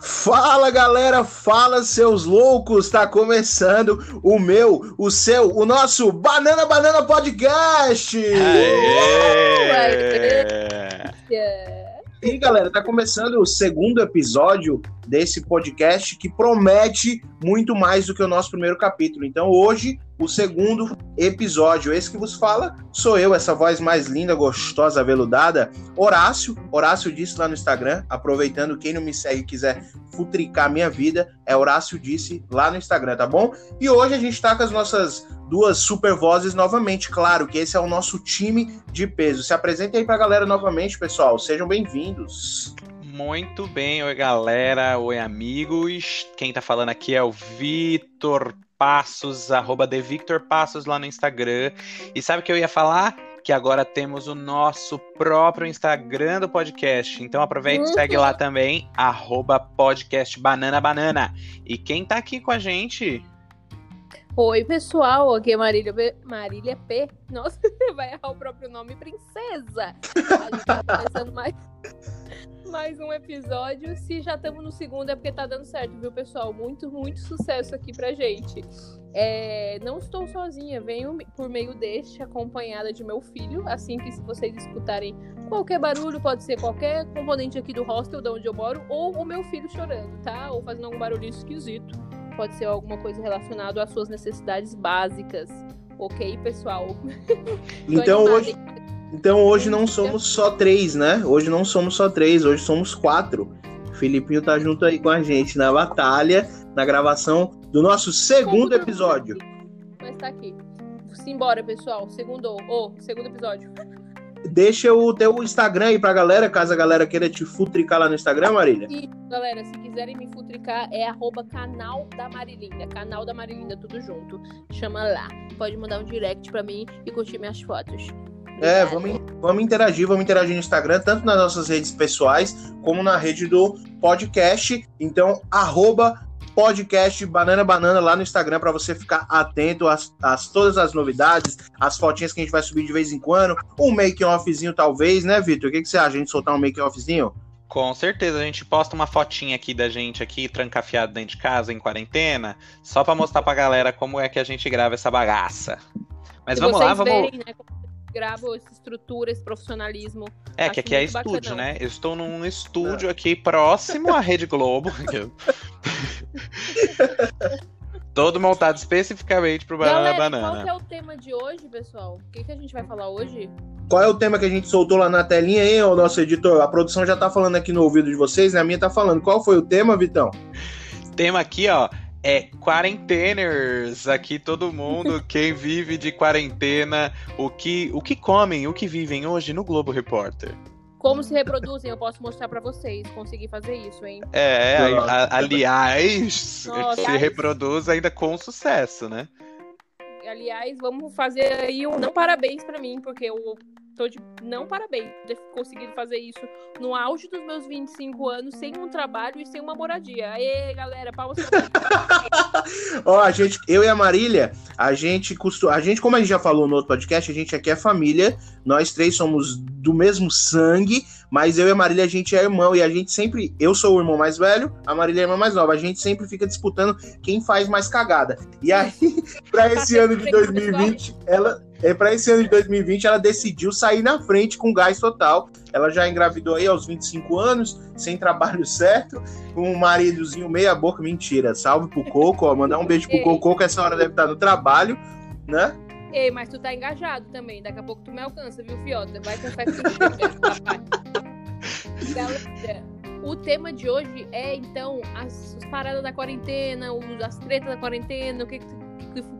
Fala galera, fala seus loucos, tá começando o meu, o seu, o nosso Banana Banana Podcast! E galera, tá começando o segundo episódio desse podcast que promete muito mais do que o nosso primeiro capítulo. Então hoje, o segundo episódio, esse que vos fala, sou eu, essa voz mais linda, gostosa, veludada, Horácio. Horácio disse lá no Instagram, aproveitando, quem não me segue quiser futricar minha vida, é Horácio disse lá no Instagram, tá bom? E hoje a gente tá com as nossas duas super vozes novamente, claro que esse é o nosso time de peso. Se apresentem aí pra galera novamente, pessoal, sejam bem-vindos. Muito bem, oi galera, oi amigos. Quem tá falando aqui é o Vitor Passos, arroba The Victor Passos lá no Instagram. E sabe o que eu ia falar? Que agora temos o nosso próprio Instagram do podcast. Então aproveita e segue lá também, arroba podcast Banana Banana. E quem tá aqui com a gente? Oi, pessoal, aqui é Marília. Marília P. Nossa, vai errar o próprio nome, princesa. A gente tá começando mais, mais um episódio. Se já estamos no segundo, é porque tá dando certo, viu, pessoal? Muito, muito sucesso aqui pra gente. É, não estou sozinha, venho por meio deste, acompanhada de meu filho. Assim que se vocês escutarem qualquer barulho, pode ser qualquer componente aqui do hostel de onde eu moro, ou o meu filho chorando, tá? Ou fazendo algum barulho esquisito pode ser alguma coisa relacionada às suas necessidades básicas. Ok, pessoal? então hoje. Então hoje não somos só três, né? Hoje não somos só três, hoje somos quatro. O Filipinho tá junto aí com a gente na batalha, na gravação do nosso segundo episódio. Mas tá aqui. Simbora, pessoal. Segundo, oh, segundo episódio. Deixa o teu Instagram aí pra galera, caso a galera queira te futricar lá no Instagram, Marília. Galera, se quiserem me futricar, é arroba canal da Marilinda. Canal da Marilinda, tudo junto. Chama lá. Pode mandar um direct pra mim e curtir minhas fotos. É, vamos, vamos interagir, vamos interagir no Instagram, tanto nas nossas redes pessoais, como na rede do podcast. Então, arroba podcast Banana Banana lá no Instagram para você ficar atento às, às, todas as novidades, as fotinhas que a gente vai subir de vez em quando, um make-offzinho talvez, né, Vitor? O que, que você acha? A gente soltar um make-offzinho? Com certeza, a gente posta uma fotinha aqui da gente aqui, trancafiado dentro de casa, em quarentena, só para mostrar pra galera como é que a gente grava essa bagaça. Mas vamos lá, vamos... Verem, né, gravo essa estrutura, esse profissionalismo. É, Acho que aqui é estúdio, né? Eu estou num estúdio aqui próximo à Rede Globo. Todo montado especificamente pro Banana Galera, Banana. Qual que é o tema de hoje, pessoal? O que, que a gente vai falar hoje? Qual é o tema que a gente soltou lá na telinha, hein, o nosso editor? A produção já tá falando aqui no ouvido de vocês, né? A minha tá falando. Qual foi o tema, Vitão? Tema aqui, ó, é quarenteners. Aqui todo mundo, quem vive de quarentena, o que, o que comem, o que vivem hoje no Globo Repórter. Como se reproduzem, eu posso mostrar para vocês. Consegui fazer isso, hein? É, a, aliás, Nossa, se reproduz ainda com sucesso, né? Aliás, vamos fazer aí um não parabéns para mim, porque eu tô de não parabéns ter conseguido fazer isso no auge dos meus 25 anos, sem um trabalho e sem uma moradia. Aê, galera, palmas Ó, a gente, eu e a Marília, a gente costuma, a gente, como a gente já falou no outro podcast, a gente aqui é família, nós três somos do mesmo sangue, mas eu e a Marília, a gente é irmão, e a gente sempre, eu sou o irmão mais velho, a Marília é a irmã mais nova, a gente sempre fica disputando quem faz mais cagada. E aí, pra esse ano de 2020, ela, é, para esse ano de 2020, ela decidiu sair na frente com gás total. Ela já engravidou aí aos 25 anos, sem trabalho certo, com um maridozinho meia boca. Mentira. Salve pro Coco, ó. Mandar um beijo pro Coco, que essa hora deve estar no trabalho, né? Ei, mas tu tá engajado também. Daqui a pouco tu me alcança, viu, Fiota? Vai com fé Galera, o tema de hoje é, então, as, as paradas da quarentena, as tretas da quarentena, o que, que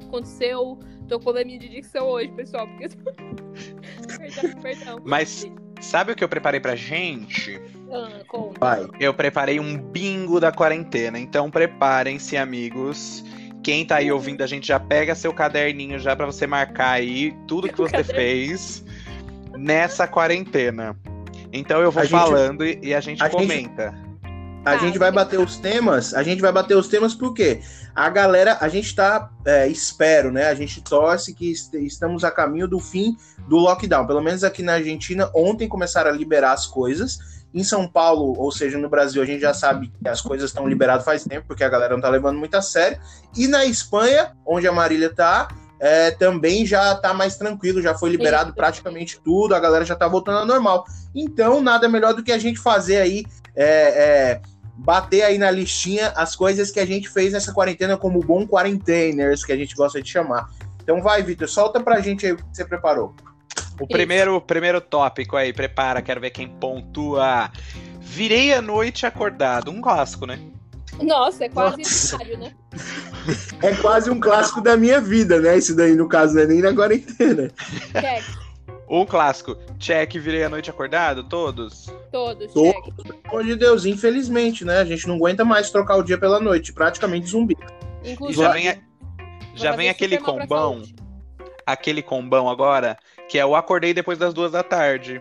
aconteceu Tô com minha de dicção hoje, pessoal, porque. perdão, perdão. Mas sabe o que eu preparei pra gente? Ah, conta. Vai. Eu preparei um bingo da quarentena. Então preparem-se, amigos. Quem tá aí ouvindo a gente já pega seu caderninho já para você marcar aí tudo que você fez nessa quarentena. Então eu vou a falando gente, e a gente a comenta. Gente... A tá, gente vai bater os temas, a gente vai bater os temas porque a galera, a gente tá, é, espero, né? A gente torce que est estamos a caminho do fim do lockdown. Pelo menos aqui na Argentina, ontem começaram a liberar as coisas. Em São Paulo, ou seja, no Brasil, a gente já sabe que as coisas estão liberadas faz tempo, porque a galera não tá levando muito a sério. E na Espanha, onde a Marília tá, é, também já tá mais tranquilo, já foi liberado praticamente tudo, a galera já tá voltando ao normal. Então, nada melhor do que a gente fazer aí, é, é, bater aí na listinha as coisas que a gente fez nessa quarentena como bom quarenteners, que a gente gosta de chamar. Então vai, Vitor, solta pra gente aí o que você preparou. O primeiro, primeiro tópico aí, prepara, quero ver quem pontua. Virei a noite acordado, um clássico, né? Nossa, é quase necessário, né? É quase um clássico da minha vida, né? Isso daí, no caso, não é nem na quarentena. Check, Um clássico. Check, virei a noite acordado, todos. todos, check. Pelo amor de Deus, infelizmente, né? A gente não aguenta mais trocar o dia pela noite, praticamente zumbi. E Inclusive, já vem, a- já vem aquele combão, aquele combão agora, que é o acordei depois das duas da tarde.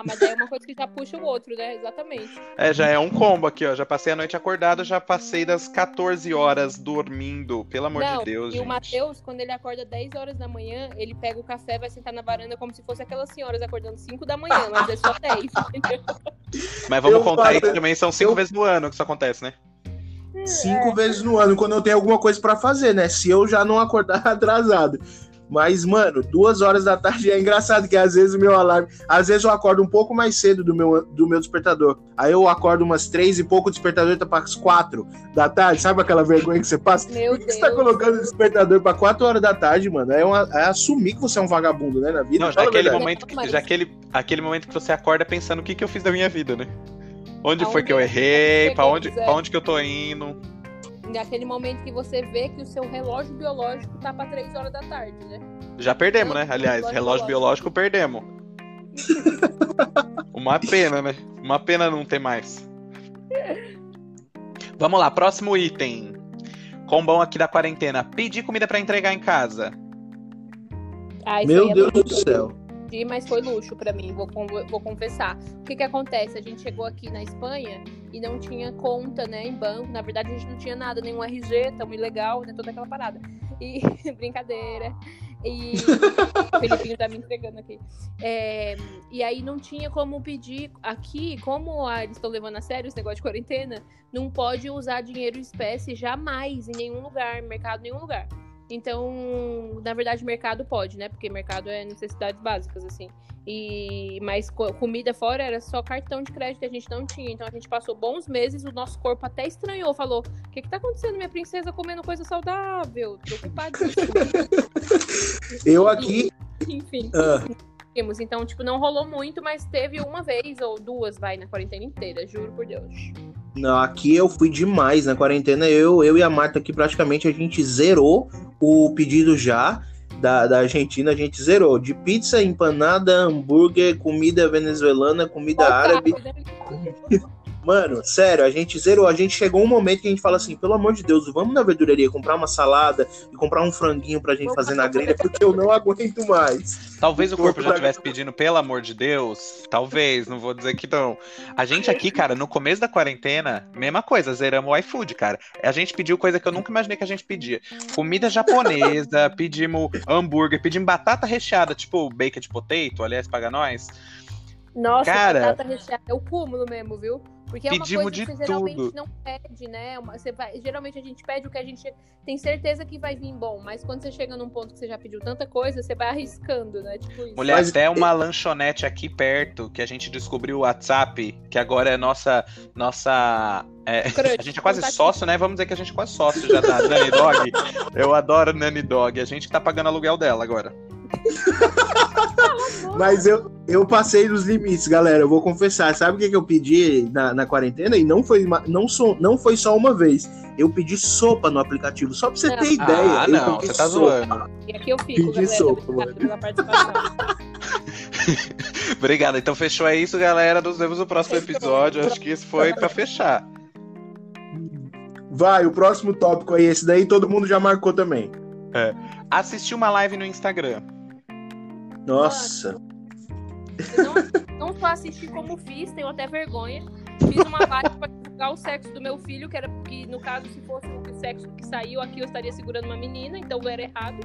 Ah, mas é uma coisa que já puxa o outro, né? Exatamente. É, já é um combo aqui, ó. Já passei a noite acordado, já passei das 14 horas dormindo. Pelo amor Não, de Deus, e gente. o Matheus, quando ele acorda 10 horas da manhã, ele pega o café, vai sentar na varanda como se fosse aquelas senhoras acordando 5 da manhã, mas é só 10, entendeu? Mas vamos Eu contar aí que também são cinco eu- vezes no ano que isso acontece, né? Cinco vezes no ano, quando eu tenho alguma coisa pra fazer, né? Se eu já não acordar atrasado. Mas, mano, duas horas da tarde é engraçado que às vezes o meu alarme. Às vezes eu acordo um pouco mais cedo do meu, do meu despertador. Aí eu acordo umas três e pouco, o despertador tá para as quatro da tarde. Sabe aquela vergonha que você passa? Meu Por que você tá Deus. colocando o despertador pra 4 horas da tarde, mano? É, uma- é assumir que você é um vagabundo, né, na vida. Não, já aquele momento, que, já aquele, aquele momento que você acorda pensando o que, que eu fiz da minha vida, né? Onde foi que eu errei? Pra onde, pra onde que eu tô indo? Naquele momento que você vê que o seu relógio biológico tá pra 3 horas da tarde, né? Já perdemos, né? Aliás, Relógio relógio biológico perdemos. Uma pena, né? Uma pena não ter mais. Vamos lá, próximo item. Combão aqui da quarentena. Pedir comida pra entregar em casa. Ah, isso Meu é Deus do céu. Mas foi luxo pra mim, vou, vou confessar. O que que acontece? A gente chegou aqui na Espanha e não tinha conta, né, em banco. Na verdade, a gente não tinha nada, nenhum RG, tão ilegal, né, toda aquela parada. E, brincadeira. E o Felipinho tá me entregando aqui. É, e aí não tinha como pedir aqui, como ah, eles estão levando a sério esse negócio de quarentena, não pode usar dinheiro em espécie jamais em nenhum lugar, mercado, nenhum lugar. Então, na verdade, mercado pode, né? Porque mercado é necessidades básicas, assim. E mas co- comida fora era só cartão de crédito que a gente não tinha. Então a gente passou bons meses, o nosso corpo até estranhou, falou: "O que que tá acontecendo, minha princesa comendo coisa saudável?" Preocupadíssimo. Eu aqui. Enfim. Tínhamos. Então, tipo, não rolou muito, mas teve uma vez ou duas, vai, na quarentena inteira, juro por Deus. Não, aqui eu fui demais na quarentena. Eu, eu e a Marta aqui praticamente a gente zerou o pedido já da, da Argentina. A gente zerou de pizza, empanada, hambúrguer, comida venezuelana, comida árabe. Mano, sério, a gente zerou. A gente chegou um momento que a gente fala assim: pelo amor de Deus, vamos na verdureria comprar uma salada e comprar um franguinho pra gente fazer na grelha, porque eu não aguento mais. Talvez o corpo já estivesse pedindo, pelo amor de Deus. Talvez, não vou dizer que não. A gente aqui, cara, no começo da quarentena, mesma coisa, zeramos o iFood, cara. A gente pediu coisa que eu nunca imaginei que a gente pedia. Comida japonesa, pedimos hambúrguer, pedimos batata recheada, tipo baked potato, aliás, paga nós. Nossa, Cara. batata recheada é o cúmulo mesmo, viu? Porque é uma Pedimos coisa de que você geralmente tudo. não pede, né? Uma- você vai, geralmente a gente pede o que a gente tem certeza que vai vir bom, mas quando você chega num ponto que você já pediu tanta coisa, você vai arriscando, né? Tipo isso. Mulher, Mas- até uma lanchonete aqui perto, que a gente descobriu o WhatsApp, que agora é nossa. nossa é, a gente é quase sócio, né? Vamos dizer que a gente é quase sócio já da Nanny Dog. Eu adoro Nanny Dog. A gente que tá pagando aluguel dela agora. Mas eu, eu passei dos limites, galera. Eu vou confessar. Sabe o que, que eu pedi na, na quarentena? E não foi, não, só, não foi só uma vez. Eu pedi sopa no aplicativo. Só pra você Não. ter ideia. Ah, eu não, você tá sopa. zoando. E aqui eu fico, Pedi galera. sopa, mano. pela participação. Obrigado. Então fechou é isso, galera. Nos vemos no próximo episódio. Acho que esse foi pra fechar. Vai, o próximo tópico aí. Esse daí todo mundo já marcou também. Assistir uma live no Instagram. Nossa. Não, não só assisti como fiz, tenho até vergonha. Fiz uma live pra divulgar o sexo do meu filho, que era que no caso, se fosse o sexo que saiu aqui, eu estaria segurando uma menina, então era errado.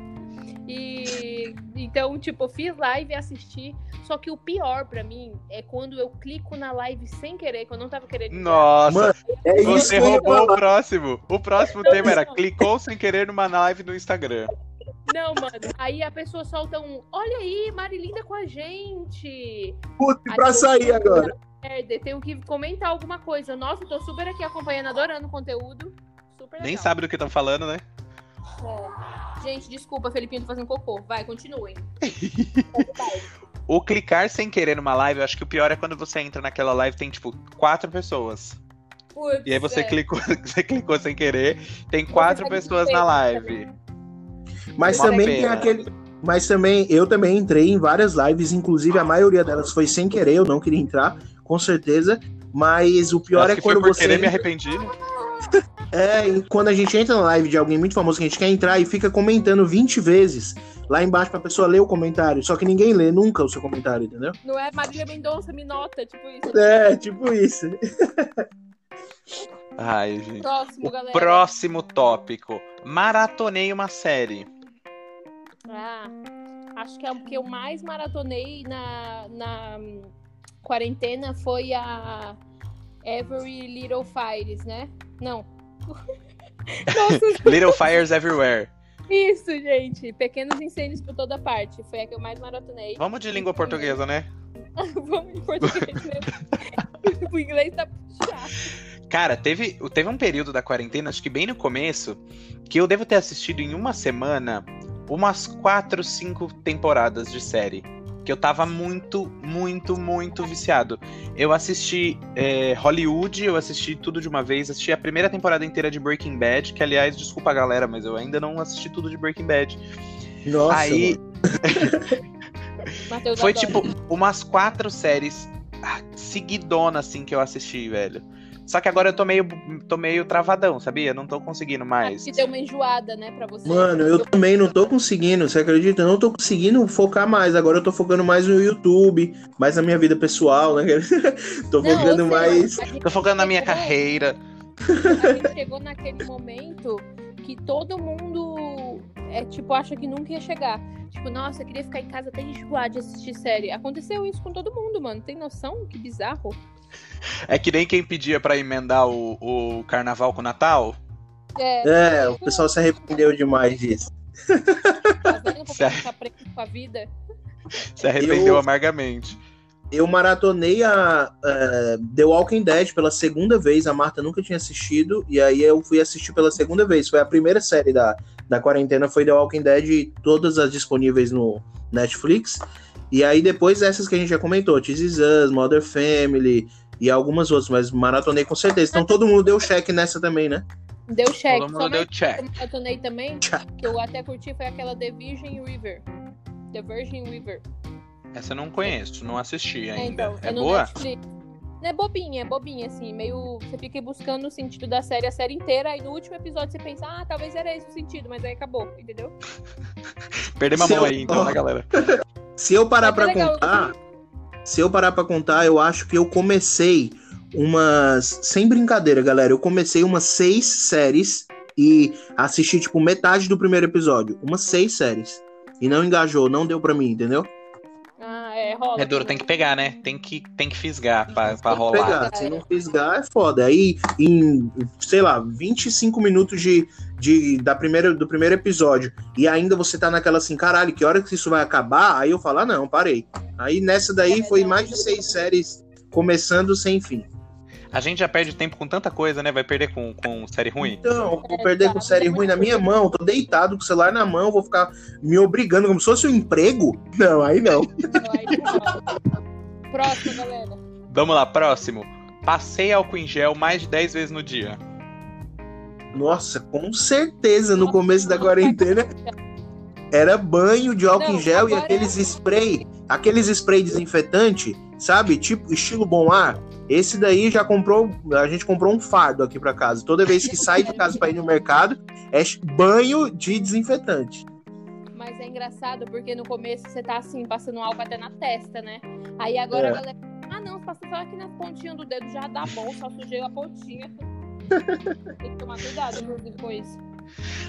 E então, tipo, eu fiz live e assisti. Só que o pior pra mim é quando eu clico na live sem querer, quando eu não tava querendo. Nossa, Mano, É você que roubou o próximo. O próximo tema era clicou sem querer numa live no Instagram. Não, mano. Aí a pessoa solta um. Olha aí, Marilinda com a gente. Putz, pra sair agora. Merda, tenho que comentar alguma coisa. Nossa, eu tô super aqui acompanhando, adorando o conteúdo. Super Nem legal. sabe do que estão falando, né? É. Gente, desculpa, Felipinho, tô fazendo cocô. Vai, continuem. O clicar sem querer numa live, eu acho que o pior é quando você entra naquela live e tem, tipo, quatro pessoas. Putz, E aí você é. clicou, você clicou sem querer, tem quatro sabe pessoas na live. Mas Uma também tem pena. aquele. Mas também, eu também entrei em várias lives, inclusive a maioria delas foi sem querer, eu não queria entrar, com certeza. Mas o pior Acho é que foi quando por você. querer me arrependi. né? É, e quando a gente entra na live de alguém muito famoso que a gente quer entrar e fica comentando 20 vezes lá embaixo pra pessoa ler o comentário. Só que ninguém lê nunca o seu comentário, entendeu? Não é Marília Mendonça, me nota, tipo isso. É, tipo isso. Ai, gente. Próximo, próximo tópico. Maratonei uma série. Ah, acho que é o que eu mais maratonei na, na quarentena foi a Every Little Fires, né? Não. Nossa, Little Fires Everywhere. isso, gente. Pequenos incêndios por toda parte. Foi a que eu mais maratonei. Vamos de língua portuguesa, né? Vamos em português mesmo. o inglês tá puxado. Cara, teve, teve um período da quarentena, acho que bem no começo, que eu devo ter assistido em uma semana umas quatro, cinco temporadas de série. Que eu tava muito, muito, muito viciado. Eu assisti é, Hollywood, eu assisti tudo de uma vez, assisti a primeira temporada inteira de Breaking Bad, que aliás, desculpa a galera, mas eu ainda não assisti tudo de Breaking Bad. Nossa. Aí foi adora. tipo umas quatro séries seguidona assim que eu assisti, velho. Só que agora eu tô meio, tô meio travadão, sabia? Não tô conseguindo mais. Acho que deu uma enjoada, né, pra você. Mano, eu também não tô conseguindo, você acredita? Eu não tô conseguindo focar mais. Agora eu tô focando mais no YouTube, mais na minha vida pessoal, né? tô Não, focando mais. Tô focando na minha chegou- carreira. A gente chegou naquele momento que todo mundo é tipo acha que nunca ia chegar. Tipo, nossa, eu queria ficar em casa até enjoar de assistir série. Aconteceu isso com todo mundo, mano. Tem noção? Que bizarro. É que nem quem pedia pra emendar o, o carnaval com o Natal. É, É, o pessoal se arrependeu demais disso. Porque Sério. ficar preso com a vida. Se arrependeu Eu- amargamente. Eu maratonei a eh, The Walking Dead pela segunda vez. A Marta nunca tinha assistido. E aí eu fui assistir pela segunda vez. Foi a primeira série da, da quarentena. Foi The Walking Dead todas as disponíveis no Netflix. E aí depois essas que a gente já comentou. This Is Us, Mother Family e algumas outras. Mas maratonei com certeza. Então todo mundo deu check nessa também, né? Deu check. Todo Só mundo deu mais check. que eu maratonei também, Check. que eu até curti, foi aquela The Virgin River. The Virgin River. Essa eu não conheço, não assisti É, ainda. então, É no boa? Netflix. É bobinha, é bobinha, assim, meio. Você fica buscando o sentido da série a série inteira, aí no último episódio você pensa, ah, talvez era esse o sentido, mas aí acabou, entendeu? Perdemos a mão eu- aí, então, né, galera? Se eu parar Mas é pra legal, contar, se eu parar pra contar, eu acho que eu comecei umas, sem brincadeira, galera, eu comecei umas seis séries e assisti tipo metade do primeiro episódio, umas seis séries e não engajou, não deu pra mim, entendeu? É, rola. É duro, tem que pegar, né? Tem que, tem que fisgar pra, pra Tem que rolar. pegar, se não fisgar é foda. Aí em, sei lá, 25 minutos de, de da primeira, do primeiro episódio e ainda você tá naquela assim, caralho, que hora que isso vai acabar? Aí eu falo, ah, não, parei. Aí nessa daí foi mais de seis séries começando sem fim. A gente já perde tempo com tanta coisa, né? Vai perder com, com série ruim. Então, vou perder com série ruim na minha mão, tô deitado com o celular na mão, vou ficar me obrigando como se fosse um emprego? Não, aí não. Próximo, galera. Vamos lá, próximo. Passei álcool em gel mais de 10 vezes no dia. Nossa, com certeza no começo da quarentena era banho de álcool Não, em gel e agora- aqueles spray, aqueles spray desinfetante, sabe? Tipo estilo bom ar. Esse daí já comprou, a gente comprou um fardo aqui pra casa. Toda vez que sai de casa pra ir no mercado, é banho de desinfetante. Mas é engraçado porque no começo você tá assim, passando álcool até na testa, né? Aí agora É. a galera. Ah, não, passa só aqui na pontinha do dedo já dá bom, só sujei a pontinha. Tem que tomar cuidado, inclusive, com isso.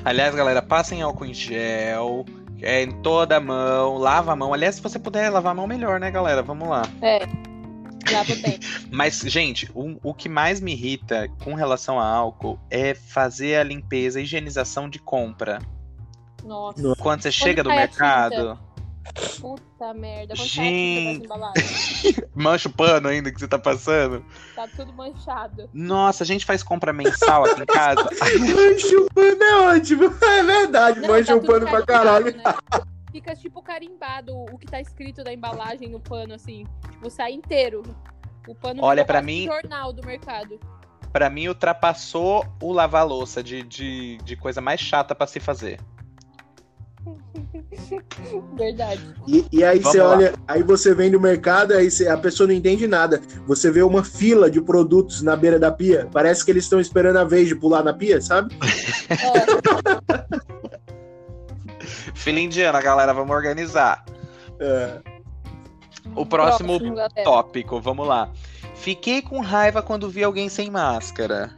Aliás, galera, passem álcool em gel. É em toda a mão, lava a mão. Aliás, se você puder lavar a mão, melhor, né, galera? Vamos lá. É. Bem. Mas, gente, o, o que mais me irrita com relação a álcool é fazer a limpeza, a higienização de compra. Nossa. Quando você chega do mercado, Puta merda. Quando Gente. mancha o pano ainda que você tá passando. tá tudo manchado. Nossa, a gente faz compra mensal aqui em casa. Mancha o pano é ótimo. É verdade, Não, mancha tá o pano pra caralho. né? Fica tipo carimbado o que tá escrito da embalagem no pano, assim. Tipo, sai inteiro. O pano Olha, quase mim- jornal do mercado. Pra mim, ultrapassou o lavar louça de, de, de coisa mais chata pra se fazer. Verdade. E, e aí Vamos você lá. olha, aí você vem no mercado, aí você- a pessoa não entende nada. Você vê uma fila de produtos na beira da pia. Parece que eles estão esperando a vez de pular na pia, sabe? É, Fila indiana, galera, vamos organizar. É. O próximo tópico, vamos lá. Fiquei com raiva quando vi alguém sem máscara.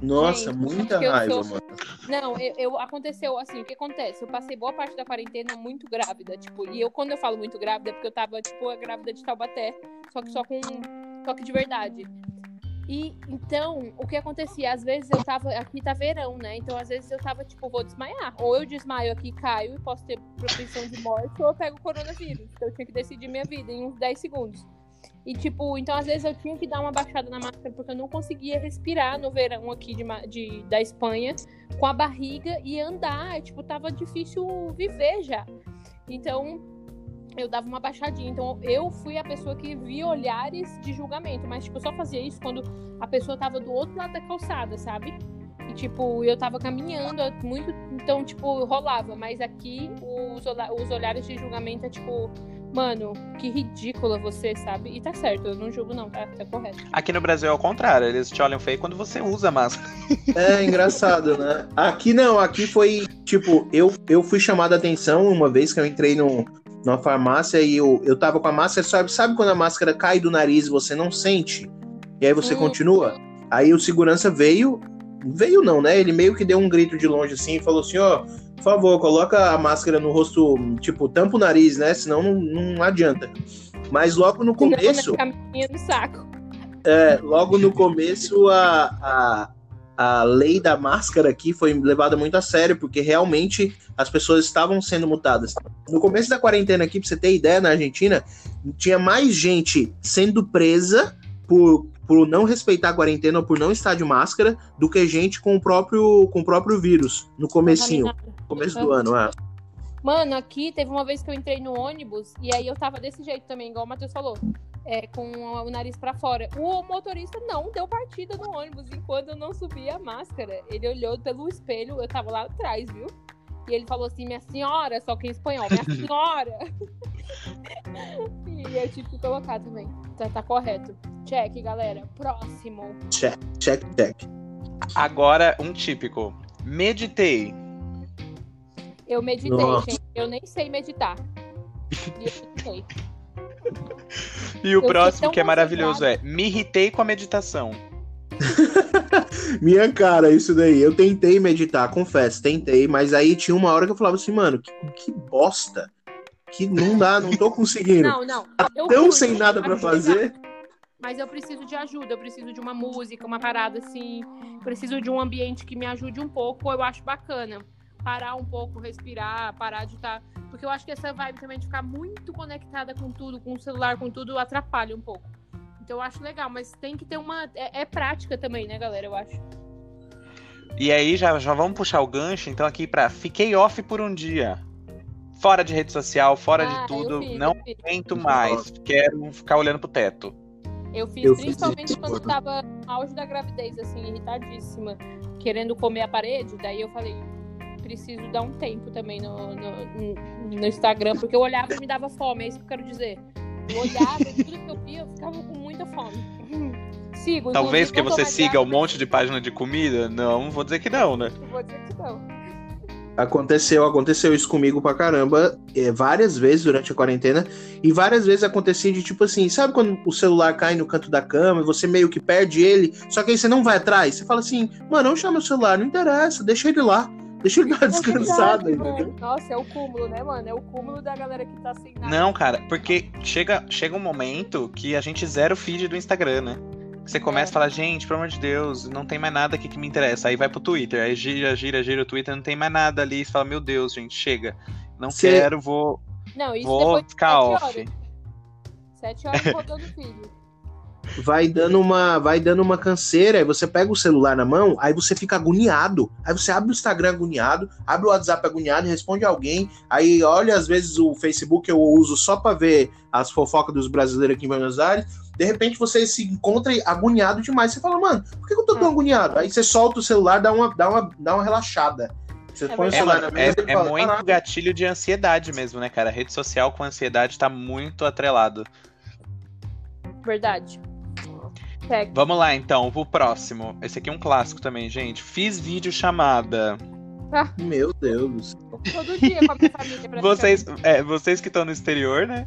Nossa, Gente, muita raiva, sou- mano. Não, eu, eu- aconteceu assim, o que acontece? Eu passei boa parte da quarentena muito grávida, tipo, e eu quando eu falo muito grávida é porque eu tava, tipo, a grávida de Taubaté, só que só com toque de verdade. E então, o que acontecia? Às vezes eu tava, aqui tá verão, né? Então, às vezes eu tava, tipo, vou desmaiar. Ou eu desmaio aqui, caio e posso ter propensão de morte, ou eu pego o coronavírus. Então, eu tinha que decidir minha vida em uns 10 segundos. E, tipo, então, às vezes eu tinha que dar uma baixada na máscara, porque eu não conseguia respirar no verão aqui de, de- da Espanha com a barriga e andar. Tipo, tava difícil viver já. Então, eu dava uma baixadinha. Então, eu fui a pessoa que via olhares de julgamento. Mas, tipo, eu só fazia isso quando a pessoa tava do outro lado da calçada, sabe? E, tipo, eu tava caminhando muito. Então, tipo, rolava. Mas aqui, os, os olhares de julgamento é tipo. Mano, que ridícula você, sabe? E tá certo, eu não julgo, não, tá, tá correto. Aqui no Brasil é o contrário, eles te olham feio quando você usa máscara. É engraçado, né? Aqui não, aqui foi tipo, eu, eu fui chamado a atenção uma vez que eu entrei no, numa farmácia e eu, eu tava com a máscara, sabe, sabe quando a máscara cai do nariz e você não sente? E aí você Hum. continua? Aí o segurança veio, veio não, né? Ele meio que deu um grito de longe assim e falou assim: ó, por favor, coloca a máscara no rosto, tipo, tampa o nariz, né? Senão não, não adianta. Mas logo no começo. Saco. É, logo no começo, a, a, a lei da máscara aqui foi levada muito a sério, porque realmente as pessoas estavam sendo multadas. No começo da quarentena aqui, pra você ter ideia, na Argentina, tinha mais gente sendo presa por, por não respeitar a quarentena ou por não estar de máscara do que gente com o próprio, com o próprio vírus, no comecinho, no começo do ano. É. Mano, aqui teve uma vez que eu entrei no ônibus e aí eu tava desse jeito também, igual o Matheus falou. É, com o nariz pra fora. O motorista não deu partida no ônibus enquanto eu não subi a máscara. Ele olhou pelo espelho, eu tava lá atrás, viu? E ele falou assim, minha senhora, só que em espanhol, minha senhora. e eu tive que colocar também. Tá, tá correto. Check, galera. Próximo. Check, check, check. Agora, um típico. Meditei. Eu meditei, Nossa. gente. Eu nem sei meditar. E eu meditei. E o tô próximo, que é maravilhoso, é Me irritei com a meditação. Minha cara, isso daí. Eu tentei meditar, confesso, tentei, mas aí tinha uma hora que eu falava assim, mano, que, que bosta. Que não dá, não tô conseguindo. Não, não. Eu Tão sem nada pra mas- fazer. Mas eu preciso de ajuda, eu preciso de uma música, uma parada assim. Preciso de um ambiente que me ajude um pouco, eu acho bacana. Parar um pouco, respirar, parar de estar. Porque eu acho que essa vibe também de ficar muito conectada com tudo, com o celular, com tudo, atrapalha um pouco. Então eu acho legal, mas tem que ter uma. É, é prática também, né, galera? Eu acho. E aí, já, já vamos puxar o gancho, então, aqui pra Fiquei off por um dia. Fora de rede social, fora Ah, de tudo. fiz, não fiz. aguento mais. Quero ficar olhando pro teto. Eu fiz Eu fiz principalmente isso. quando eu tava no auge da gravidez, assim, irritadíssima, querendo comer a parede. Daí eu falei, preciso dar um tempo também no, no, no Instagram, porque eu olhava e me dava fome, é isso que eu quero dizer. Eu olhava e tudo que eu via, eu ficava com muita fome. Sigo. Talvez porque você siga um monte de página de comida. Não, vou dizer que não, né? Vou dizer que não. Aconteceu, aconteceu isso comigo pra caramba, é, várias vezes durante a quarentena, e várias vezes acontecia de tipo assim, sabe quando o celular cai no canto da cama e você meio que perde ele, só que aí você não vai atrás, você fala assim, mano, não chama o celular, não interessa, deixa ele lá. Deixa ele dar uma É entendeu? Nossa, é o cúmulo, né, mano? É o cúmulo da galera que tá sem nada. Não, cara, porque chega, chega um momento que a gente zera o feed do Instagram, né? Você começa É. a falar, gente, pelo amor de Deus, não tem mais nada aqui que me interessa. Aí vai pro Twitter, aí gira, gira, gira o Twitter, não tem mais nada ali. Você fala, meu Deus, gente, chega. Não Cê- quero, vou, Não, isso vou depois de ficar sete off. horas. Sete horas rodando filho. Vai dando uma vai dando uma canseira, aí você pega o celular na mão, aí você fica agoniado. Aí você abre o Instagram agoniado, abre o WhatsApp agoniado, responde alguém, aí olha às vezes o Facebook eu uso só pra ver as fofocas dos brasileiros aqui em Buenos Aires. De repente você se encontra agoniado demais. Você fala, mano, por que eu tô tão É. agoniado? Aí você solta o celular, dá uma, dá uma, dá uma relaxada. Você É põe o É, celular na é, mesa e é fala, muito "Caraca, gatilho de ansiedade mesmo, né, cara? A rede social com ansiedade tá muito atrelado. Verdade. Vamos lá, então, pro próximo. Esse aqui é um clássico também, gente. Fiz vídeo chamada. Meu Deus. Todo dia com a minha família. Vocês, é, vocês que estão no exterior, né?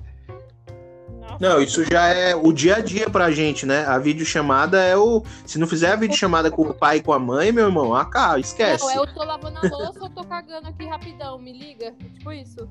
Não, isso já é o dia a dia pra gente, né? A videochamada é o. Se não fizer a videochamada com o pai e com a mãe, meu irmão, ah, cá, esquece. Não, eu tô lavando a louça ou tô cagando aqui rapidão, me liga. Tipo isso.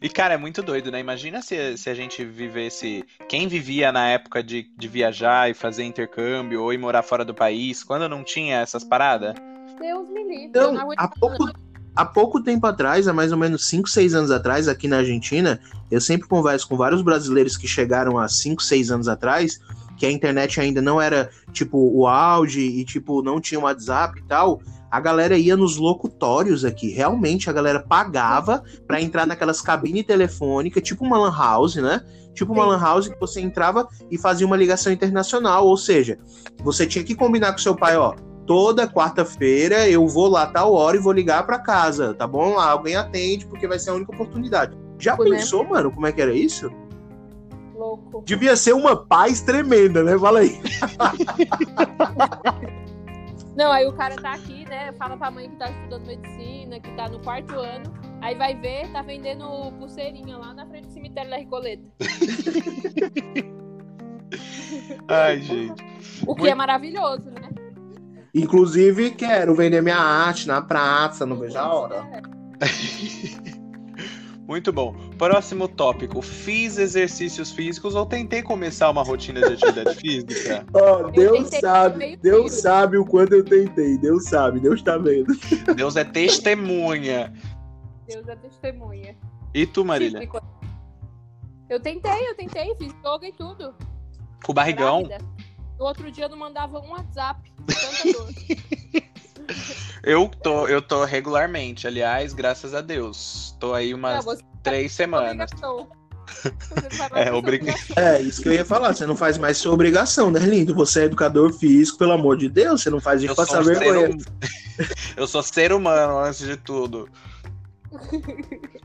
E, cara, é muito doido, né? Imagina se, se a gente vivesse. Quem vivia na época de, de viajar e fazer intercâmbio ou ir morar fora do país, quando não tinha essas paradas? Deus me livre. Então, eu não aguento há mais, pouco. Há pouco tempo atrás, há mais ou menos 5, 6 anos atrás, aqui na Argentina, eu sempre converso com vários brasileiros que chegaram há 5, 6 anos atrás, que a internet ainda não era, tipo, o auge e, tipo, não tinha WhatsApp e tal. A galera ia nos locutórios aqui. Realmente, a galera pagava pra entrar naquelas cabines telefônicas, tipo uma lan house, né? Tipo uma Sim. lan house que você entrava e fazia uma ligação internacional. Ou seja, você tinha que combinar com seu pai, ó. Toda quarta-feira eu vou lá tal hora e vou ligar pra casa, tá bom? Lá alguém atende porque vai ser a única oportunidade. Já Né? pensou, mano, como é que era isso? Louco. Devia ser uma paz tremenda, né? Fala aí. Não, aí o cara tá aqui, né? Fala pra mãe que tá estudando medicina, que tá no quarto ano. Aí vai ver, tá vendendo pulseirinha lá na frente do cemitério da Recoleta. Ai, gente. O que Muito- é maravilhoso, né? Inclusive, quero vender minha arte na praça, não vejo a hora. Muito bom. Próximo tópico. Fiz exercícios físicos ou tentei começar uma rotina de atividade física? Ó, Deus sabe, Deus filho. sabe o quanto eu tentei. Deus sabe, Deus tá vendo. Deus é testemunha. Deus é testemunha. E tu, Marília? Eu tentei, eu tentei, fiz yoga e tudo. Com o barrigão? Grávida. No outro dia eu não mandava um WhatsApp. Tanta dor. Eu tô, eu tô regularmente, aliás, graças a Deus. Tô aí umas Não, você três tem semanas. É, obriga- obrigação. É, isso que eu ia falar. Você não faz mais sua obrigação, né, lindo? Você é educador físico, pelo amor de Deus. Você não faz isso Eu pra sou, passar ser vergonha. hum- eu sou ser humano antes de tudo.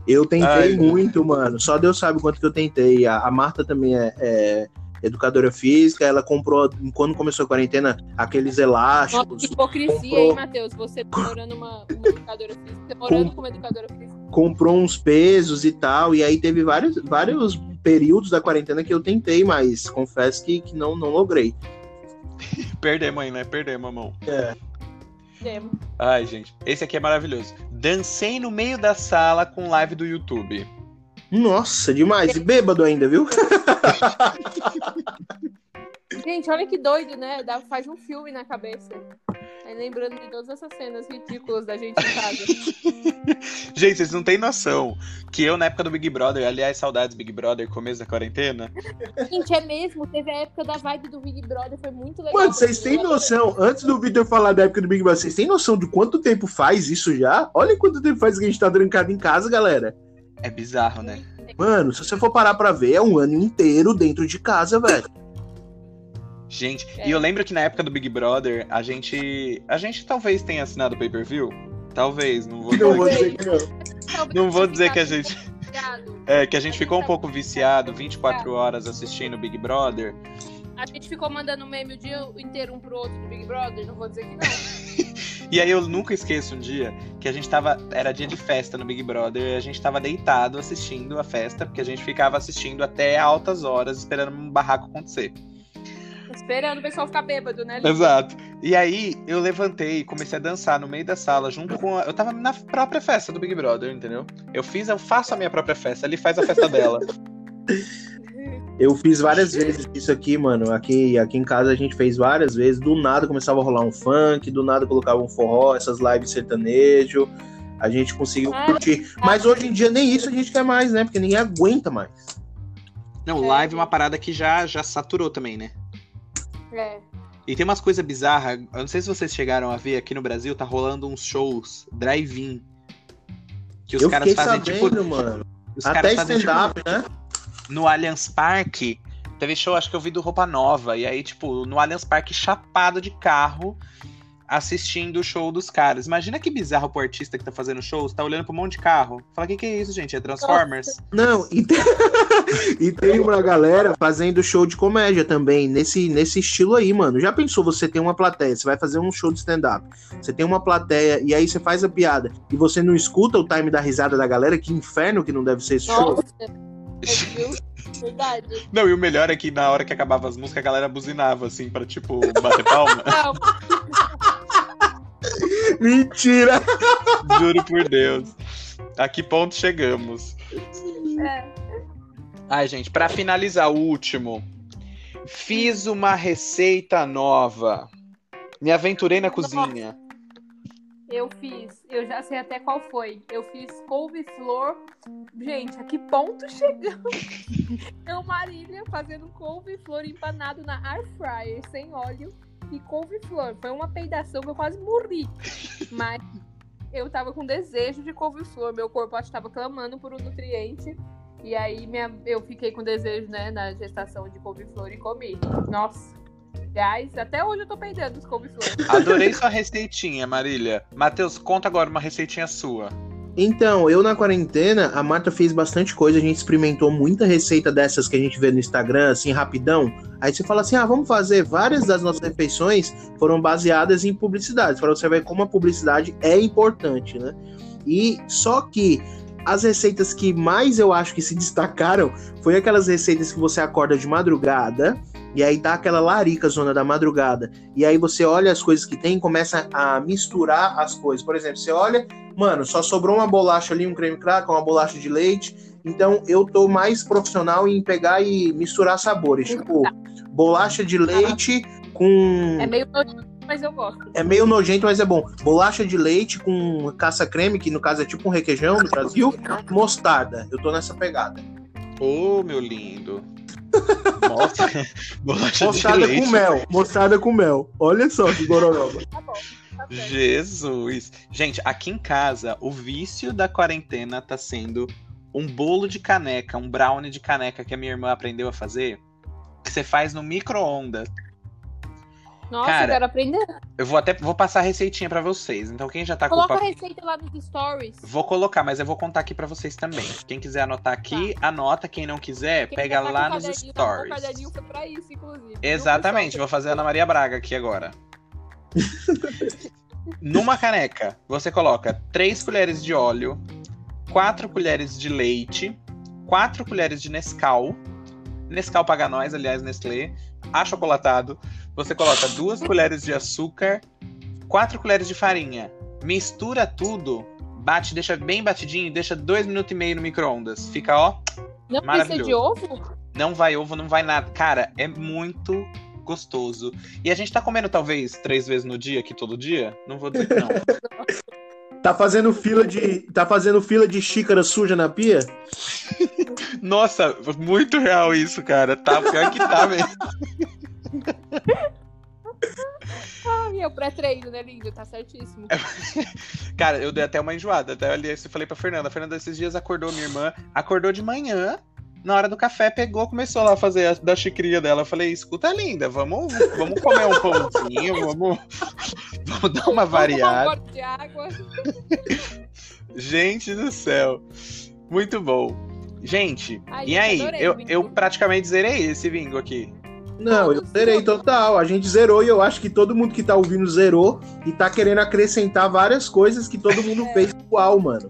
Eu tentei Ai, muito, mano. Só Deus sabe o quanto que eu tentei. A, a Marta também é, é educadora física. Ela comprou, quando começou a quarentena, aqueles Nossa, elásticos. que hipocrisia, comprou- hein, Matheus? Você morando uma, uma educadora física, você morando Com- como educadora física. Comprou uns pesos e tal. E aí teve vários, vários períodos da quarentena que eu tentei, mas confesso que, que não, não logrei. Perder, mãe, não é perder, mamão. É. Demo. Ai, gente, esse aqui é maravilhoso. Dancei no meio da sala com live do YouTube. Nossa, demais. E bêbado ainda, viu? Gente, olha que doido, né? Dá, faz um filme na cabeça. Aí lembrando de todas essas cenas ridículas da gente em casa. Gente, vocês não têm noção que eu, na época do Big Brother, aliás, saudades Big Brother, começo da quarentena, Gente, é mesmo. Teve a época da vibe do Big Brother, foi muito legal. Mano, vocês têm noção, antes do Victor falar da época do Big Brother, vocês têm noção de quanto tempo faz isso já? Olha quanto tempo faz que a gente tá trancado em casa, galera. É bizarro, né? Mano, se você for parar pra ver, é um ano inteiro dentro de casa, velho. Gente, É. e eu lembro que na época do Big Brother, a gente. A gente talvez tenha assinado o pay-per-view. Talvez, não vou Não vou dizer. que não. Talvez Não vou tenha dizer que a gente. É, que a gente ficou um pouco viciado 24 horas assistindo o Big Brother. A gente ficou mandando meme o dia inteiro um pro outro do Big Brother, não vou dizer que não. E aí eu nunca esqueço um dia que a gente tava. Era dia de festa no Big Brother e a gente tava deitado assistindo a festa, porque a gente ficava assistindo até altas horas esperando um barraco acontecer. Esperando o pessoal ficar bêbado, né? Liz? Exato. E aí eu levantei e comecei a dançar no meio da sala, junto com. A... Eu tava na própria festa do Big Brother, entendeu? Eu fiz, eu faço a minha própria festa, ele faz a festa dela. Eu fiz várias vezes isso aqui, mano. Aqui, aqui em casa a gente fez várias vezes. Do nada começava a rolar um funk, do nada colocava um forró, essas lives sertanejo. A gente conseguiu Ah, curtir. Mas hoje em dia nem isso a gente quer mais, né? Porque ninguém aguenta mais. Não, live é uma parada que já, já saturou também, né? É. E tem umas coisas bizarras. Eu não sei se vocês chegaram a ver aqui no Brasil, tá rolando uns shows drive-in. Que os eu caras fazem, sabendo, tipo. mano. Os Até caras fazem, tipo, stand-up, né? No Allianz Parque. Teve show, acho que eu vi do Roupa Nova. E aí, tipo, no Allianz Parque, chapado de carro, assistindo o show dos caras. Imagina que bizarro pro artista que tá fazendo shows, tá olhando pra um monte de carro. Fala, o que, que é isso, gente? É Transformers? Não, e tem, e tem uma galera fazendo show de comédia também, nesse, nesse estilo aí, mano. Já pensou você tem uma plateia, você vai fazer um show de stand-up, você tem uma plateia e aí você faz a piada e você não escuta o time da risada da galera? Que inferno que não deve ser esse show. Nossa, meu Verdade. Não, e o melhor é que na hora que acabava as músicas, a galera buzinava, assim, pra, tipo, bater palma. Não, Mentira! Juro por Deus. A que ponto chegamos? é. Ai, gente, pra finalizar o último. Fiz uma receita nova. Me aventurei na cozinha. Eu fiz, eu já sei até qual foi. Eu fiz couve-flor. Gente, a que ponto chegamos? Eu, Marília, fazendo couve-flor empanado na air fryer, sem óleo e couve-flor. Foi uma peidação que eu quase morri. Mas eu tava com desejo de couve-flor. Meu corpo acho que tava clamando por um nutriente. E aí minha, eu fiquei com desejo, né, na gestação de couve-flor e comi. Nossa. Aliás, até hoje eu tô peidando os couve-flor. Adorei sua receitinha, Marília. Matheus, conta agora uma receitinha sua. Então, eu na quarentena, a Marta fez bastante coisa, a gente experimentou muita receita dessas que a gente vê no Instagram, assim, rapidão. Aí você fala assim: ah, vamos fazer. Várias das nossas refeições foram baseadas em publicidades, para você ver como a publicidade é importante, né? E só que as receitas que mais eu acho que se destacaram foi aquelas receitas que você acorda de madrugada. E aí dá aquela larica zona da madrugada. E aí você olha as coisas que tem e começa a misturar as coisas. Por exemplo, você olha mano, só sobrou uma bolacha ali, um creme cracker, uma bolacha de leite. Então eu tô mais profissional em pegar e misturar sabores. Tipo, bolacha de leite com. É meio nojento, mas eu gosto. É meio nojento, mas é bom. Bolacha de leite com caça-creme, que no caso é tipo um requeijão no Brasil, mostarda. Eu tô nessa pegada. Ô, meu lindo. Nossa, bolacha de leite. com mel. Mostarda com mel. Olha só que gororoba. Tá bom. Tá certo. Jesus. Gente, aqui em casa, o vício da quarentena tá sendo um bolo de caneca, um brownie de caneca que a minha irmã aprendeu a fazer, que você faz no micro-ondas. Nossa, Cara, eu quero aprender. Eu vou até vou passar a receitinha pra vocês. Então quem já tá com o Coloca a papel receita lá nos stories. Vou colocar, mas eu vou contar aqui pra vocês também. Quem quiser anotar aqui, anota. Quem não quiser, Quem pega tá com lá o nos tá com O stories. caderninho foi pra isso, inclusive. Exatamente, vou fazer a Ana Maria Braga aqui agora. Numa caneca, você coloca 3 colheres de óleo, 4 colheres de leite, 4 colheres de Nescau, Nescau paga nós, aliás, Nestlé, achocolatado. Você coloca 2 colheres de açúcar, 4 colheres de farinha. Mistura tudo, bate, deixa bem batidinho, deixa 2 minutos e meio no micro-ondas. Fica, ó, Não precisa de ovo? não vai ovo, não vai nada. Cara, é muito gostoso. E a gente tá comendo talvez três vezes no dia aqui todo dia? Não vou dizer que não. Tá fazendo fila de. Tá fazendo fila de xícara suja na pia? Nossa, muito real isso, cara. Tá pior que tá mesmo. Ah, é o pré-treino, né, lindo? Tá certíssimo. Cara, eu dei até uma enjoada. Até ali eu falei pra Fernanda. A Fernanda esses dias acordou minha irmã, acordou de manhã. Na hora do café, pegou, começou lá a fazer a, da xicria dela. Eu falei, escuta, linda, vamos, vamos comer um pãozinho, vamos, vamos dar uma Vamos um variada. gole de água. Gente do céu. Muito bom. Gente, Ai, e aí? eu, bingo. eu praticamente zerei esse bingo aqui. Não, eu zerei total. A gente zerou e eu acho que todo mundo que tá ouvindo zerou e tá querendo acrescentar várias coisas que todo mundo fez igual, mano.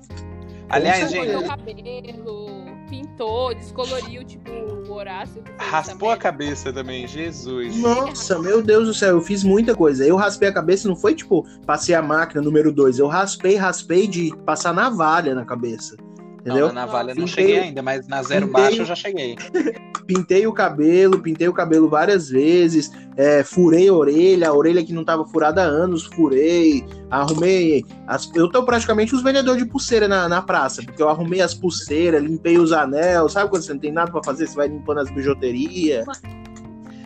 Aliás, gente, o cabelo, pintou, descoloriu, tipo, o Horácio. Raspou a cabeça também, Jesus. Nossa, meu Deus do céu, eu fiz muita coisa. Eu raspei a cabeça, não foi tipo, passei a máquina número 2. Eu raspei, raspei de passar navalha na cabeça. Entendeu? Não, na navalha eu não cheguei ainda, mas na zero pintei- baixo eu já cheguei. Pintei o cabelo, pintei o cabelo várias vezes, é, furei a orelha, a orelha que não tava furada há anos, furei, arrumei. As, eu tô praticamente os vendedores de pulseira na, na praça, porque eu arrumei as pulseiras, limpei os anel, sabe quando você não tem nada pra fazer, você vai limpando as bijuterias.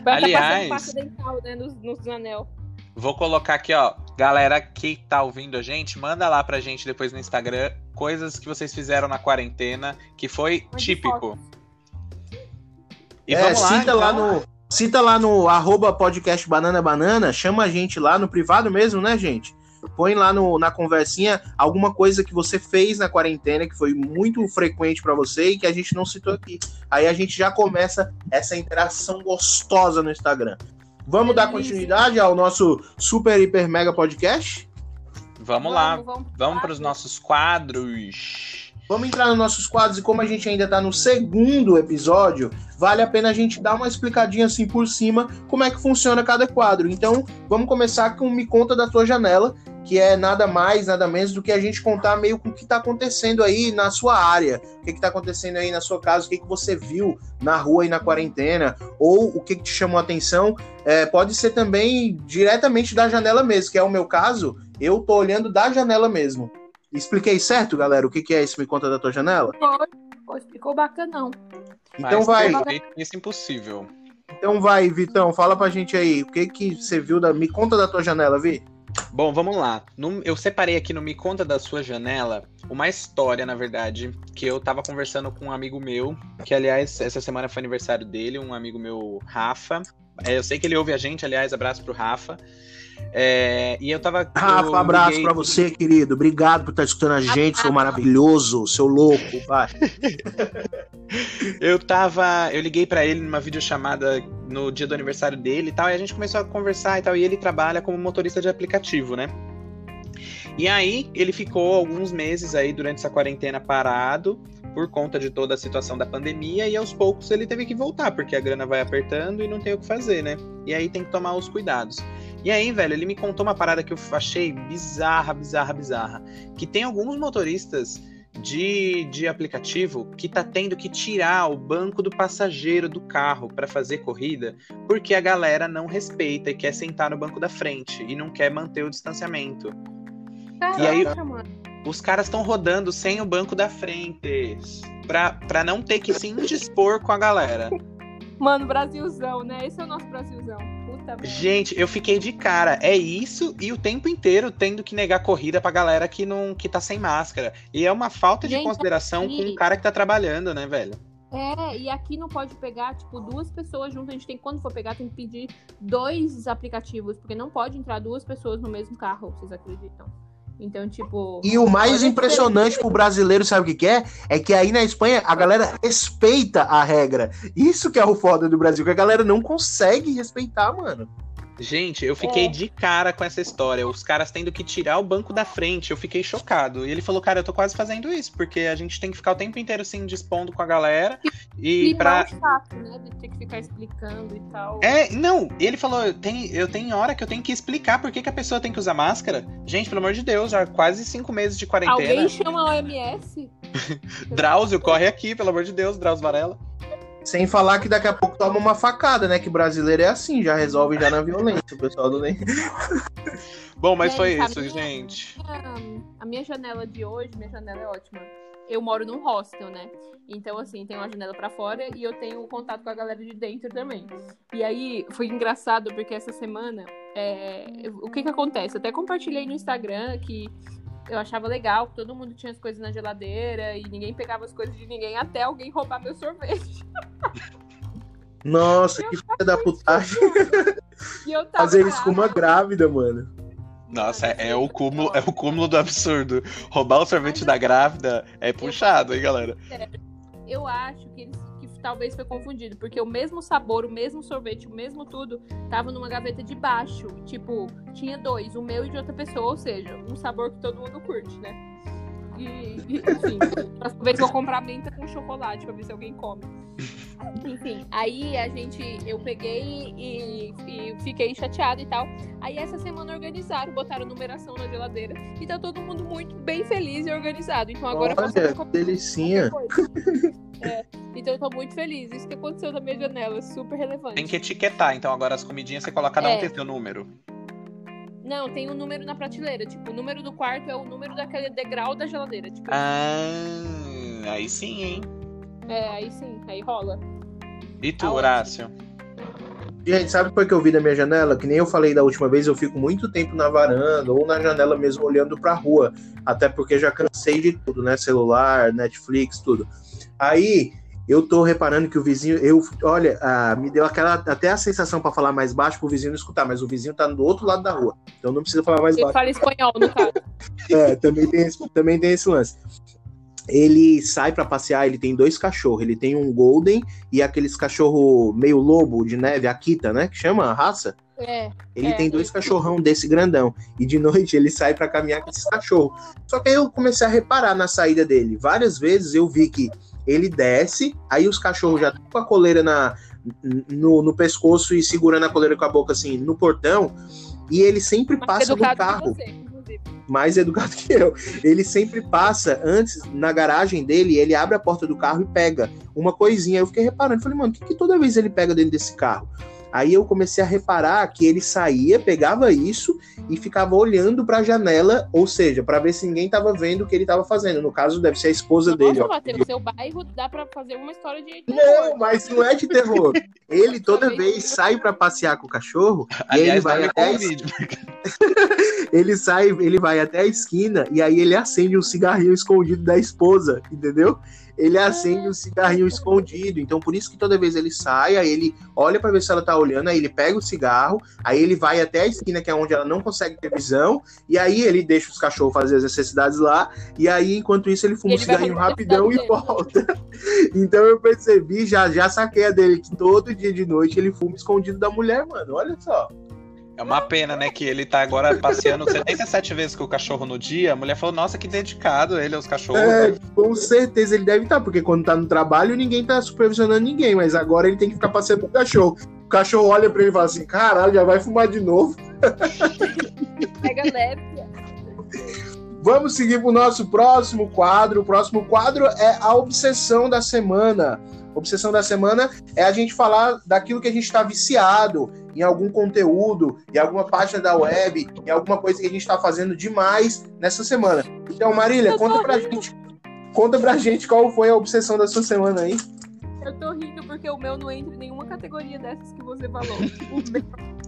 Vai tá Aliás- dental, né, nos, nos anel. Vou colocar aqui, ó. Galera que tá ouvindo a gente, manda lá pra gente depois no Instagram coisas que vocês fizeram na quarentena que foi Mande típico. fotos. E é, vamos lá, cita lá então. no. Cita lá no arroba podcast Banana Banana, chama a gente lá no privado mesmo, né, gente? Põe lá no, na conversinha alguma coisa que você fez na quarentena que foi muito frequente pra você e que a gente não citou aqui. Aí a gente já começa essa interação gostosa no Instagram. Vamos dar continuidade ao nosso super, hiper, mega podcast? Vamos lá. vamos, Vamos para os nossos quadros. Vamos entrar nos nossos quadros e como a gente ainda tá no segundo episódio, vale a pena a gente dar uma explicadinha assim por cima como é que funciona cada quadro. Então, vamos começar com Me Conta da Tua Janela, que é nada mais, nada menos do que a gente contar meio com o que tá acontecendo aí na sua área, o que que tá acontecendo aí na sua casa, o que que você viu na rua e na quarentena, ou o que que te chamou a atenção. É, pode ser também diretamente da janela mesmo, que é o meu caso, eu tô olhando da janela mesmo. Expliquei certo, galera, o que, que é esse Me Conta da Tua Janela? Foi, foi, ficou bacana, não. Então Mas vai, Isso é impossível. então vai, Vitão, fala pra gente aí, o que que você viu da Me Conta da Tua Janela, Vi? Bom, vamos lá. No- eu separei aqui no Me Conta da Sua Janela uma história, na verdade, que eu tava conversando com um amigo meu, que aliás, essa semana foi aniversário dele, um amigo meu, Rafa. É, eu sei que ele ouve a gente, aliás, abraço pro Rafa. É, e eu tava. Rafa, eu abraço liguei- pra você, querido. Obrigado por estar escutando a gente, seu maravilhoso, seu louco, vai. Eu tava. Eu liguei pra ele numa videochamada no dia do aniversário dele e tal, e a gente começou a conversar e tal, e ele trabalha como motorista de aplicativo, né? E aí, ele ficou alguns meses aí durante essa quarentena parado por conta de toda a situação da pandemia, e aos poucos ele teve que voltar, porque a grana vai apertando e não tem o que fazer, né? E aí tem que tomar os cuidados. E aí, velho, ele me contou uma parada que eu achei bizarra, bizarra, bizarra. Que tem alguns motoristas de, de aplicativo que tá tendo que tirar o banco do passageiro do carro para fazer corrida, porque a galera não respeita e quer sentar no banco da frente e não quer manter o distanciamento. Caraca, E aí- mano. Os caras estão rodando sem o banco da frente pra, pra não ter que se indispor com a galera. Mano, Brasilzão, né? Esse é o nosso Brasilzão. Puta. Gente, eu fiquei de cara. É isso e o tempo inteiro tendo que negar corrida pra galera que não que tá sem máscara. E é uma falta de Gente, consideração aqui- com o cara que tá trabalhando, né, velho? É, e aqui não pode pegar, tipo, duas pessoas juntas. A gente tem, quando for pegar, tem que pedir dois aplicativos, porque não pode entrar duas pessoas no mesmo carro, vocês acreditam? Então, tipo. E o mais impressionante pro brasileiro, sabe o que, que é? É que aí na Espanha a galera respeita a regra. Isso que é o foda do Brasil, que a galera não consegue respeitar, mano. Gente, eu fiquei É. de cara com essa história. Os caras tendo que tirar o banco da frente. Eu fiquei chocado. E ele falou, cara, eu tô quase fazendo isso, porque a gente tem que ficar o tempo inteiro se indispondo com a galera. E E pra. pra... chato, né? De ter que ficar explicando e tal. É, não, ele falou, eu tenho, eu tenho hora que eu tenho que explicar por que, que a pessoa tem que usar máscara. Gente, pelo amor de Deus, já quase cinco meses de quarentena. Alguém chama a OMS? Drauzio, corre aqui, pelo amor de Deus, Drauzio Varela. Sem falar que daqui a pouco toma uma facada, né? Que brasileiro é assim, já resolve já na violência. O pessoal do nem. Bom, mas É, foi isso, que- gente. A minha janela de hoje, minha janela é ótima. Eu moro num hostel, né? Então, assim, tem uma janela pra fora e eu tenho contato com a galera de dentro também. E aí, foi engraçado porque essa semana, é, o que que acontece? Eu até compartilhei no Instagram que eu achava legal que todo mundo tinha as coisas na geladeira e ninguém pegava as coisas de ninguém até alguém roubar meu sorvete. Nossa, que filha da putagem. Eu Fazer isso com uma grávida, mano. Nossa, é, é o cúmulo, é o cúmulo do absurdo. Roubar o sorvete da grávida é puxado, hein, galera? Eu acho que, eles, que talvez foi confundido, porque o mesmo sabor, o mesmo sorvete, o mesmo tudo, tava numa gaveta de baixo. Tipo, tinha dois, o meu e de outra pessoa, ou seja, um sabor que todo mundo curte, né? E, e, enfim, próxima vez vou comprar menta com chocolate pra ver se alguém come. Enfim, aí a gente, eu peguei e, e fiquei chateada e tal. Aí essa semana organizaram, botaram numeração na geladeira e tá todo mundo muito bem feliz e organizado. Então agora Olha, eu que posso delicinha. É, então eu tô muito feliz. Isso que aconteceu na minha janela, é super relevante. Tem que etiquetar, então agora as comidinhas você coloca, cada um É. tem seu número. Não, tem um número na prateleira. Tipo, o número do quarto é o número daquele degrau da geladeira. Tipo, Ah, aí sim, hein? é, aí sim, aí rola. E tu, Aonde? Horácio? Gente, sabe por que eu vi da minha janela? Que nem eu falei da última vez, eu fico muito tempo na varanda ou na janela mesmo olhando pra rua. Até porque já cansei de tudo, né? Celular, Netflix, tudo. Aí eu tô reparando que o vizinho, eu, olha, ah, me deu aquela até a sensação pra falar mais baixo pro vizinho não escutar, mas o vizinho tá do outro lado da rua. Então não precisa falar mais Ele baixo. fala espanhol, no caso. É, também tem esse, também tem esse lance. Ele sai pra passear, ele tem dois cachorros. Ele tem um Golden e aqueles cachorro meio lobo de neve, Akita, né? Que chama a raça. É. Ele É, tem dois isso. cachorrão desse grandão. E de noite ele sai pra caminhar com esses cachorros. Só que aí eu comecei a reparar na saída dele. Várias vezes eu vi que ele desce, aí os cachorros já estão com a coleira na, no, no pescoço e segurando a coleira com a boca assim no portão. E ele sempre Mais passa no carro você, mais educado que eu. Ele sempre passa antes na garagem dele, ele abre a porta do carro e pega uma coisinha. Eu fiquei reparando, falei, mano, o que, que toda vez ele pega dentro desse carro? Aí eu comecei a reparar que ele saía, pegava isso e ficava olhando pra janela, ou seja, pra ver se ninguém tava vendo o que ele tava fazendo. No caso, deve ser a esposa dele. Nossa, ó. Matheus, seu bairro dá pra fazer uma história de. Não, mas não é de terror. Ele toda vez sai pra passear com o cachorro e aí ele Aliás, vai até a o ele sai, ele vai até a esquina e aí ele acende um cigarrinho escondido da esposa, entendeu? Ele acende um cigarrinho escondido, então por isso que toda vez ele sai, aí ele olha pra ver se ela tá olhando, aí ele pega o cigarro, aí ele vai até a esquina que é onde ela não consegue ter visão, e aí ele deixa os cachorros fazer as necessidades lá, e aí enquanto isso ele fuma um Ele vai cigarrinho rapidão e volta. Então eu percebi, já já saquei a dele que todo dia de noite ele fuma escondido da mulher, mano. Olha só. É uma pena, né? Que ele tá agora passeando 77 vezes com o cachorro no dia. A mulher falou, nossa, que dedicado ele aos cachorros. É, com certeza ele deve estar, porque quando tá no trabalho ninguém tá supervisionando ninguém, mas agora ele tem que ficar passeando com o cachorro. O cachorro olha pra ele e fala assim: caralho, já vai fumar de novo. Pega. Vamos seguir pro nosso próximo quadro. O próximo quadro é a obsessão da semana. Obsessão da semana é a gente falar daquilo que a gente está viciado em algum conteúdo, em alguma página da web, em alguma coisa que a gente está fazendo demais nessa semana. Então, Marília, conta pra rindo. gente. Conta pra gente qual foi a obsessão da sua semana aí. Eu tô rindo porque o meu não entra em nenhuma categoria dessas que você falou. O meu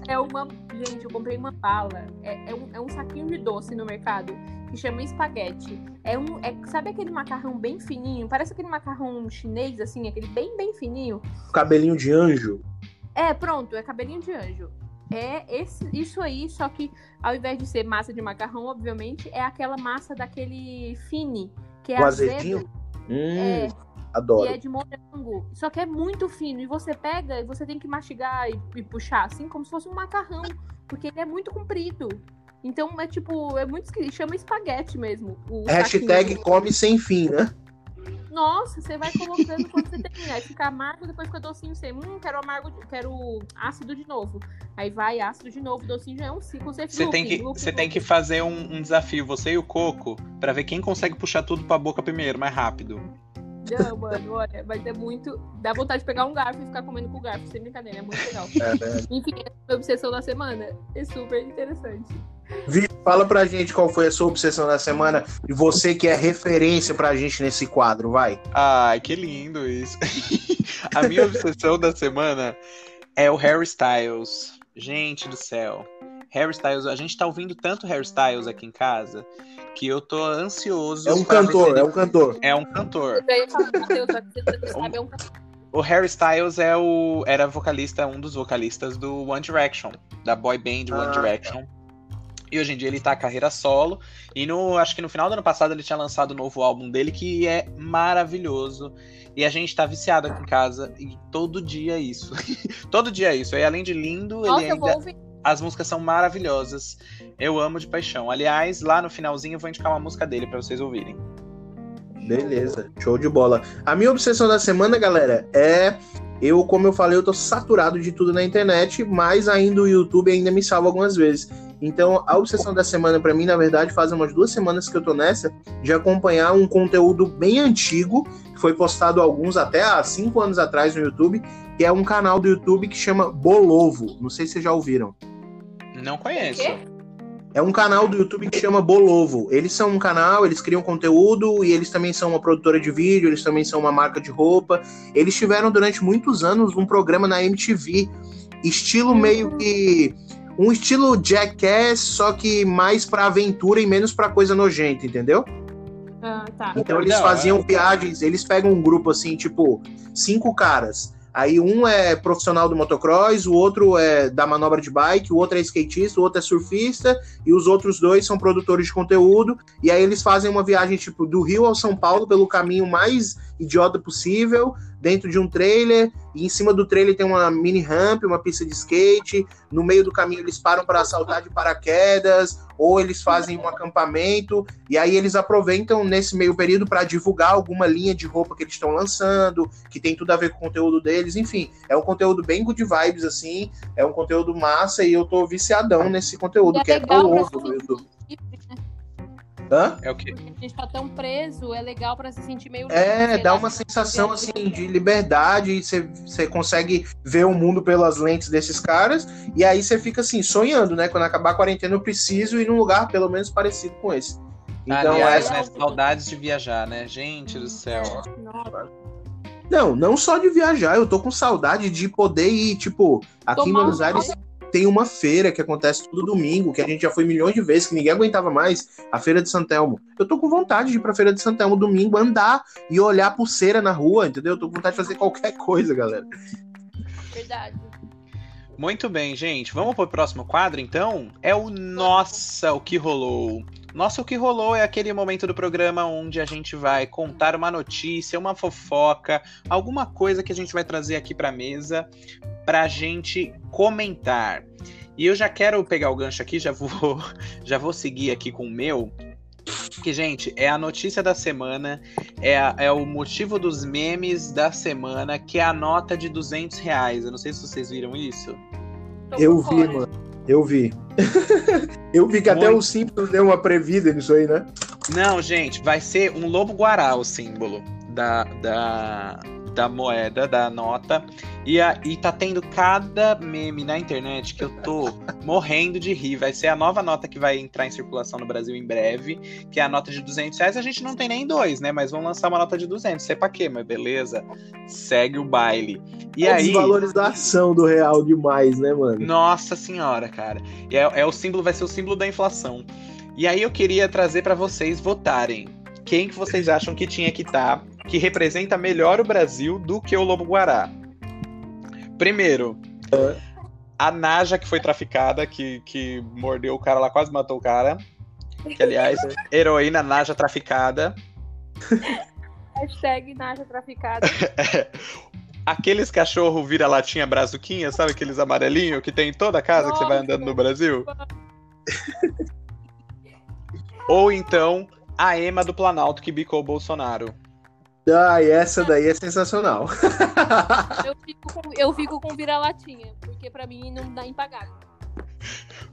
é uma. Gente, eu comprei uma bala. É, é um, é um saquinho de doce no mercado que chama espaguete. É um. É, sabe aquele macarrão bem fininho? Parece aquele macarrão chinês, assim, aquele bem, bem fininho. Cabelinho de anjo. É, pronto, é cabelinho de anjo. É esse, isso aí, só que ao invés de ser massa de macarrão, obviamente, é aquela massa daquele fine, que é O azedo. azedinho? Hum, É, adoro. e é de morango. Só que é muito fino. E você pega e você tem que mastigar e, e puxar, assim, como se fosse um macarrão. Porque ele é muito comprido. Então é tipo, é muito esquisito. Chama espaguete mesmo. O Hashtag come sem fim, né? Nossa, você vai colocando quando você termina. Aí fica amargo, depois fica docinho. Você, hum, quero amargo, quero ácido de novo. Aí vai ácido de novo, docinho já é um ciclo. Você, Você tem que, você tem que fazer um, um desafio, você e o Coco, pra ver quem consegue puxar tudo pra boca primeiro, mais rápido. Não, mano, olha, vai ter muito. Dá vontade de pegar um garfo e ficar comendo com o garfo, sem brincadeira, é muito legal. É, né? Enfim, essa foi a obsessão da semana. É super interessante. Vitor, fala pra gente qual foi a sua obsessão da semana e você que é referência pra gente nesse quadro, vai. Ai, que lindo isso. A minha obsessão da semana é o Harry Styles. Gente do céu. Harry Styles, a gente tá ouvindo tanto Harry Styles aqui em casa que eu tô ansioso. É um cantor, ele- é um cantor. É um cantor. É um O Harry Styles é o, era vocalista, um dos vocalistas do One Direction, da boy band One Ah, Direction. E hoje em dia ele tá carreira solo. E no, acho que no final do ano passado ele tinha lançado o novo álbum dele, que é maravilhoso. E a gente tá viciado aqui em casa. E todo dia é isso. todo dia é isso. E além de lindo, Nossa, ele ainda. As músicas são maravilhosas. Eu amo de paixão. Aliás, lá no finalzinho eu vou indicar uma música dele pra vocês ouvirem. Beleza, show de bola. A minha obsessão da semana, galera, é. Eu, como eu falei, eu tô saturado de tudo na internet, mas ainda o YouTube ainda me salva algumas vezes. Então, a obsessão da semana, para mim, na verdade, faz umas duas semanas que eu tô nessa, de acompanhar um conteúdo bem antigo, que foi postado alguns até há cinco anos atrás no YouTube, que é um canal do YouTube que chama Bolovo. Não sei se vocês já ouviram. Não conheço. É um canal do YouTube que chama Bolovo. Eles são um canal, eles criam conteúdo e eles também são uma produtora de vídeo, eles também são uma marca de roupa. Eles tiveram durante muitos anos um programa na MTV, estilo meio que um estilo Jackass, só que mais pra aventura e menos pra coisa nojenta, entendeu? Ah, tá. Então eles Não, faziam é. viagens, eles pegam um grupo assim, tipo, cinco caras. Aí um é profissional do motocross, o outro é da manobra de bike, o outro é skatista, o outro é surfista, e os outros dois são produtores de conteúdo. E aí eles fazem uma viagem, tipo, do Rio ao São Paulo pelo caminho mais idiota possível, dentro de um trailer, e em cima do trailer tem uma mini ramp, uma pista de skate. No meio do caminho eles param para saltar de paraquedas, ou eles fazem um acampamento, e aí eles aproveitam nesse meio período para divulgar alguma linha de roupa que eles estão lançando, que tem tudo a ver com o conteúdo deles, enfim, é um conteúdo bem good vibes, assim, é um conteúdo massa e eu tô viciadão nesse conteúdo, é que é no sentir YouTube. Hã? É o quê? A gente tá tão preso, é legal pra se sentir meio livre, É, dá uma se sensação assim de liberdade, e você você consegue ver o mundo pelas lentes desses caras, e aí você fica assim, sonhando, né? Quando acabar a quarentena, eu preciso ir num lugar pelo menos parecido com esse. Então, Aliás, essa... né? Saudades de viajar, né? Gente do céu. Nossa, Não, não só de viajar, eu tô com saudade de poder ir, tipo, aqui em Tomar Buenos um Aires tem uma feira que acontece todo domingo, que a gente já foi milhões de vezes, que ninguém aguentava mais, a Feira de Santelmo. Eu tô com vontade de ir pra Feira de Santelmo domingo, andar e olhar pulseira na rua, entendeu? Eu tô com vontade de fazer qualquer coisa, galera. verdade. Muito bem, gente. Vamos pro próximo quadro, então? É o Nossa, o que rolou. Nossa, o que rolou é aquele momento do programa onde a gente vai contar uma notícia, uma fofoca, alguma coisa que a gente vai trazer aqui pra mesa pra gente comentar. E eu já quero pegar o gancho aqui, já vou, já vou seguir aqui com o meu. Que, gente, é a notícia da semana, é, a- é o motivo dos memes da semana, que é a nota de 200 reais. Eu não sei se vocês viram isso. Tô Eu vi, mano. Eu vi. eu vi que até Muito. o Simpsons deu uma previda nisso aí, né? Não, gente, vai ser um lobo guará o símbolo da, da, da moeda, da nota. E, a, e tá tendo cada meme na internet que eu tô morrendo de rir. Vai ser a nova nota que vai entrar em circulação no Brasil em breve, que é a nota de 200 reais. A gente não tem nem dois, né? Mas vão lançar uma nota de 200. Sei pra quê, mas beleza. Segue o baile. E é aí... desvalorização do real demais, né, mano? Nossa senhora, cara. E é, é o símbolo, vai ser o símbolo da inflação. E aí eu queria trazer pra vocês votarem. Quem que vocês acham que tinha que estar, que representa melhor o Brasil do que o Lobo Guará? Primeiro, a Naja que foi traficada, que, que mordeu o cara lá, quase matou o cara. Que, aliás, heroína Naja traficada. Hashtag Naja Traficada. Aqueles cachorro vira-latinha brazuquinha, sabe aqueles amarelinhos que tem em toda casa que você vai andando no Brasil? Ou então a Ema do Planalto que bicou o Bolsonaro. Ai, essa daí é sensacional. Eu fico com, eu fico com vira-latinha, porque pra mim não dá impagável.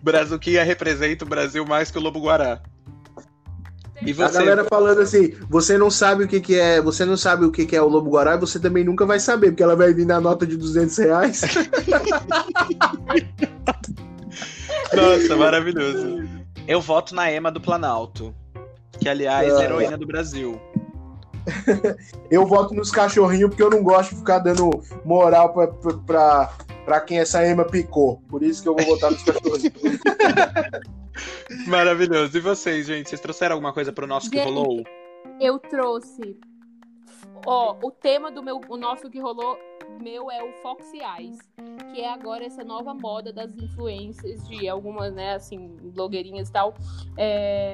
Brazuquinha representa o Brasil mais que o Lobo Guará. E A você? galera falando assim, você não sabe o que, que é, você não sabe o que, que é o Lobo Guará, e você também nunca vai saber, porque ela vai vir na nota de 200 reais. Nossa, maravilhoso. Eu voto na Ema do Planalto. Que, aliás, é Ah, heroína do Brasil. Eu voto nos cachorrinhos porque eu não gosto de ficar dando moral pra, pra, pra, quem essa Ema picou. Por isso que eu vou votar nos cachorrinhos. Maravilhoso. E vocês, gente? Vocês trouxeram alguma coisa pro nosso que Gente. rolou? Eu trouxe. Ó, o tema do meu, o nosso que rolou meu é o Foxy Eyes, que é agora essa nova moda das influências de algumas, né, assim, blogueirinhas e tal. É,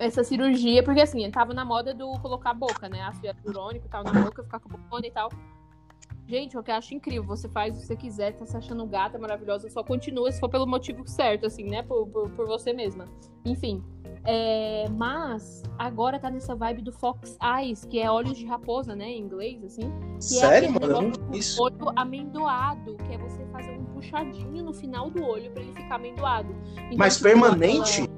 essa cirurgia, porque assim, tava na moda do colocar a boca, né? Ácido hialurônico e tal na boca, ficar com a bocona e tal. Gente, o que eu acho incrível, você faz o que você quiser, tá se achando gata, maravilhosa, só continua se for pelo motivo certo, assim, né? Por, por, por você mesma. Enfim. É, mas agora tá nessa vibe do Fox Eyes, que é olhos de raposa, né? Em inglês, assim. Que Sério, é mano? Isso. olho amendoado, que é você fazer um puxadinho no final do olho pra ele ficar amendoado. Então, Mas permanente?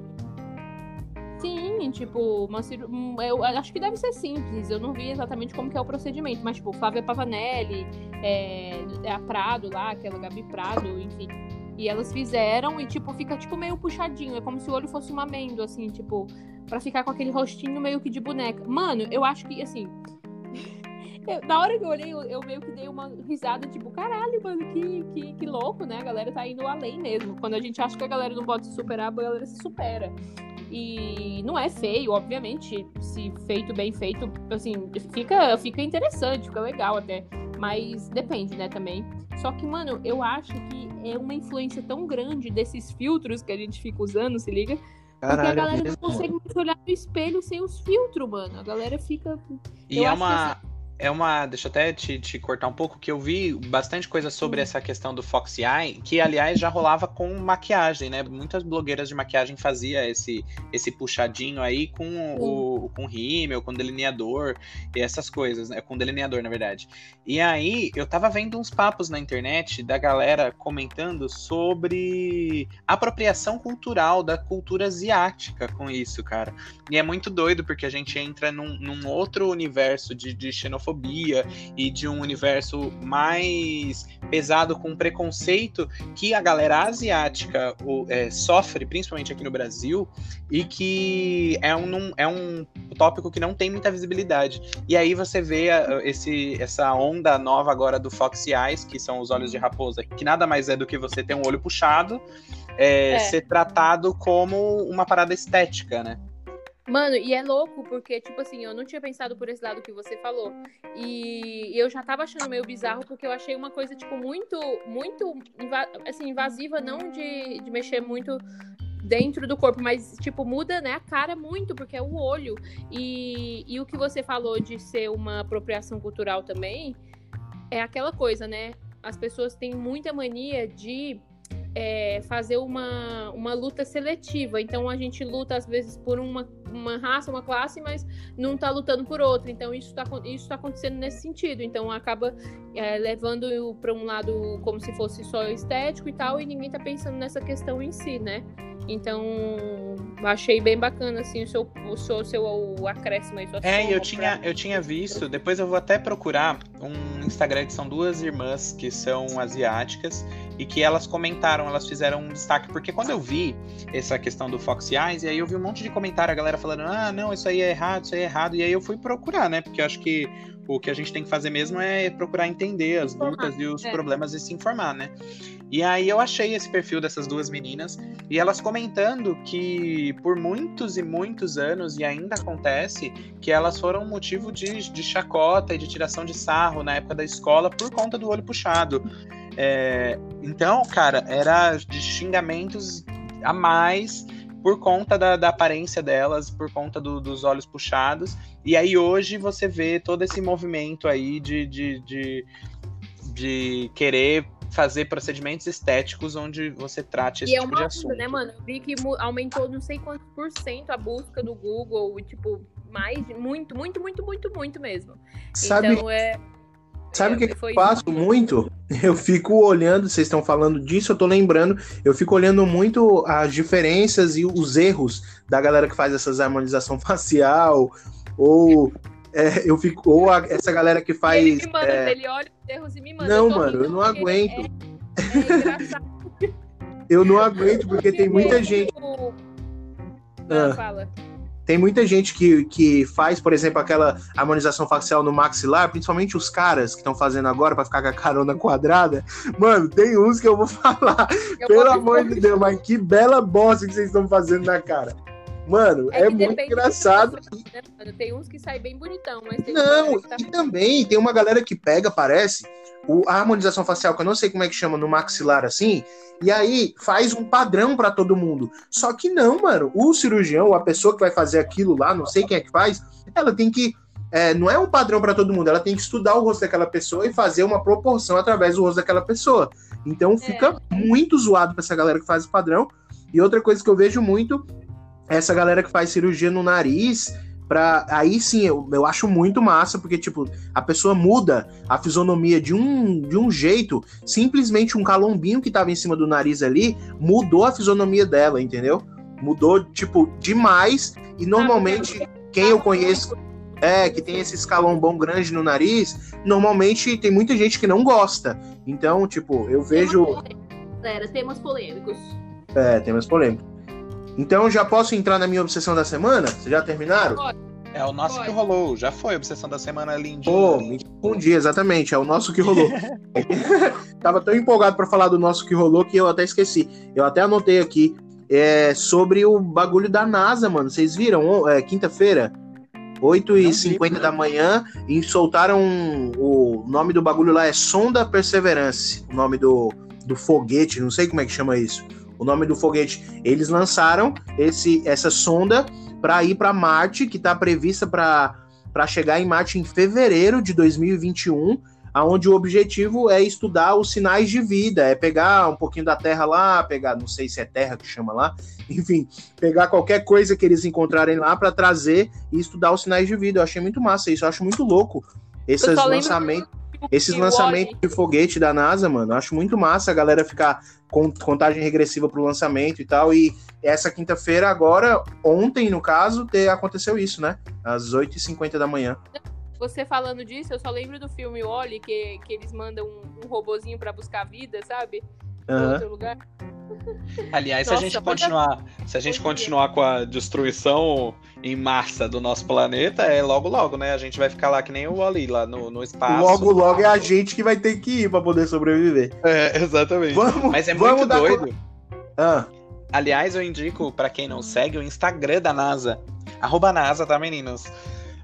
Sim, tipo, uma hum, eu acho que deve ser simples. Eu não vi exatamente como que é o procedimento, mas tipo, Flávia Pavanelli, é, é a Prado lá, aquela Gabi Prado, enfim. E elas fizeram e tipo, fica tipo meio puxadinho, é como se o olho fosse uma amêndoa assim, tipo, pra ficar com aquele rostinho meio que de boneca. Mano, eu acho que assim, eu- na hora que eu olhei, eu, eu meio que dei uma risada, tipo, caralho, mano, que, que, que louco, né? A galera tá indo além mesmo. Quando a gente acha que a galera não pode se superar, a galera se supera. E não é feio, obviamente. Se feito bem feito, assim, fica, fica interessante, fica legal até. Mas depende, né, também. Só que, mano, eu acho que é uma influência tão grande desses filtros que a gente fica usando, se liga? Porque a Caralho, galera não consegue mais olhar no espelho sem os filtros, mano. A galera fica. E Eu é acho que uma. É uma. Deixa eu até te, te cortar um pouco, que eu vi bastante coisa sobre Hum. essa questão do Fox Eye, que aliás já rolava com maquiagem, né? Muitas blogueiras de maquiagem fazia esse, esse puxadinho aí com o com rímel, com delineador e essas coisas, né? Com delineador, na verdade. E aí eu tava vendo uns papos na internet da galera comentando sobre apropriação cultural da cultura asiática com isso, cara. E é muito doido, porque a gente entra num, num outro universo de, de xenofobia e de um universo mais pesado com preconceito que a galera asiática o- é, sofre, principalmente aqui no Brasil, e que é um, é um tópico que não tem muita visibilidade. E aí você vê a- esse, essa onda nova agora do Fox Eyes, que são os olhos de raposa, que nada mais é do que você ter um olho puxado, é, É. ser tratado como uma parada estética, né? Mano, e é louco, porque, tipo assim, eu não tinha pensado por esse lado que você falou. E eu já tava achando meio bizarro, porque eu achei uma coisa, tipo, muito, muito, assim, invasiva, não de, de mexer muito dentro do corpo, mas, tipo, muda, né, a cara muito, porque é o olho. E, e o que você falou de ser uma apropriação cultural também, é aquela coisa, né? As pessoas têm muita mania de é, fazer uma, uma luta seletiva. Então a gente luta às vezes por uma, uma raça, uma classe, mas não tá lutando por outra. Então isso tá, acon- isso tá acontecendo nesse sentido. Então acaba é, levando para um lado como se fosse só estético e tal, e ninguém tá pensando nessa questão em si, né? Então achei bem bacana assim o seu, o seu, o seu o acréscimo aí. É, eu tinha, pra- eu tinha visto, depois eu vou até procurar um Instagram que são duas irmãs que são asiáticas e que elas comentaram, elas fizeram um destaque, porque quando eu vi essa questão do Fox Eyes, e aí eu vi um monte de comentário, a galera falando, ah, não, isso aí é errado, isso aí é errado, e aí eu fui procurar, né, porque eu acho que o que a gente tem que fazer mesmo é procurar entender as lutas e os é. problemas e se informar, né. E aí eu achei esse perfil dessas duas meninas, e elas comentando que por muitos e muitos anos, e ainda acontece, que elas foram motivo de, de chacota e de tiração de sarro na época da escola por conta do olho puxado. É, então, cara, era de xingamentos a mais por conta da, da aparência delas, por conta do- dos olhos puxados. E aí hoje você vê todo esse movimento aí de, de, de, de querer fazer procedimentos estéticos onde você trate esse E é tipo uma de onda, assunto. né, mano? Eu vi que aumentou não sei quantos por cento a busca do Google, e, tipo, mais, muito, muito, muito, muito, muito mesmo. Sabe, Então é. Sabe é, o que, que foi eu faço muito? Eu fico olhando, vocês estão falando disso, eu tô lembrando, eu fico olhando muito as diferenças e os erros da galera que faz essas harmonização facial, ou é, eu fico, ou a- essa galera que ele faz. me manda, é, ele olha os erros e me manda. Não, tô mano, eu não aguento. É, é engraçado. eu não aguento, porque tem muita é gente. muito- Ah. Ah, fala. Tem muita gente que, que faz, por exemplo, aquela harmonização facial no maxilar, principalmente os caras que estão fazendo agora pra ficar com a carona quadrada. Mano, tem uns que eu vou falar. Eu Pelo vou- amor de Deus, mas que bela bosta que vocês estão fazendo na cara. Mano, é, que muito engraçado. né, mano? Tem uns que saem bem bonitão, mas tem Não, tá e também tem uma galera que pega, parece, o, a harmonização facial, que eu não sei como é que chama, no maxilar assim, e aí faz um padrão pra todo mundo. Só que não, mano. O cirurgião, a pessoa que vai fazer aquilo lá, não sei quem é que faz, ela tem que. é, não é um padrão pra todo mundo, ela tem que estudar o rosto daquela pessoa e fazer uma proporção através do rosto daquela pessoa. Então fica muito zoado pra essa galera que faz o padrão. E outra coisa que eu vejo muito essa galera que faz cirurgia no nariz, pra, aí sim eu, eu acho muito massa, porque, tipo, a pessoa muda a fisionomia de um, de um jeito, simplesmente um calombinho que tava em cima do nariz ali mudou a fisionomia dela, entendeu? Mudou, tipo, demais. E normalmente, quem eu conheço é, que tem esse escalombão grande no nariz, normalmente tem muita gente que não gosta. Então, tipo, eu vejo. Galera, temas polêmicos. É, temas polêmicos. Então já posso entrar na minha obsessão da semana? Vocês já terminaram? É o nosso Pode. que rolou, já foi a obsessão da semana lindinha. Pô, me confundi, exatamente. É o nosso que rolou. Tava tão empolgado pra falar do nosso que rolou que eu até esqueci. Eu até anotei aqui. É sobre o bagulho da NASA, mano. Vocês viram? É, Quinta-feira, 8h50 da manhã, e soltaram o nome do bagulho lá é Sonda Perseverance. O nome do, do foguete, não sei como é que chama isso. O nome do foguete. Eles lançaram esse, essa sonda para ir para Marte, que está prevista para chegar em Marte em fevereiro de 2021, aonde o objetivo é estudar os sinais de vida, é pegar um pouquinho da Terra lá, pegar, não sei se é Terra que chama lá, enfim, pegar qualquer coisa que eles encontrarem lá para trazer e estudar os sinais de vida. Eu achei muito massa isso, eu acho muito louco esses só lembro lançamentos. Esses lançamentos de foguete da NASA, mano, acho muito massa a galera ficar com contagem regressiva pro lançamento e tal. E essa quinta-feira, agora, ontem, no caso, te- aconteceu isso, né? Às 8h50 da manhã. Você falando disso, eu só lembro do filme Wally, que, que eles mandam um, um robozinho pra buscar vida, sabe? Em Aham. outro lugar. Aliás, Nossa, se a gente muita- continuar, se a gente continuar com a destruição em massa do nosso planeta, é logo logo, né? A gente vai ficar lá que nem o Wally lá no, no espaço. Logo, logo é a gente que vai ter que ir pra poder sobreviver. É, exatamente. Vamos, Mas é vamos muito dar- doido. Ah, Aliás, eu indico pra quem não segue o Instagram da NASA. Arroba NASA, tá, meninos?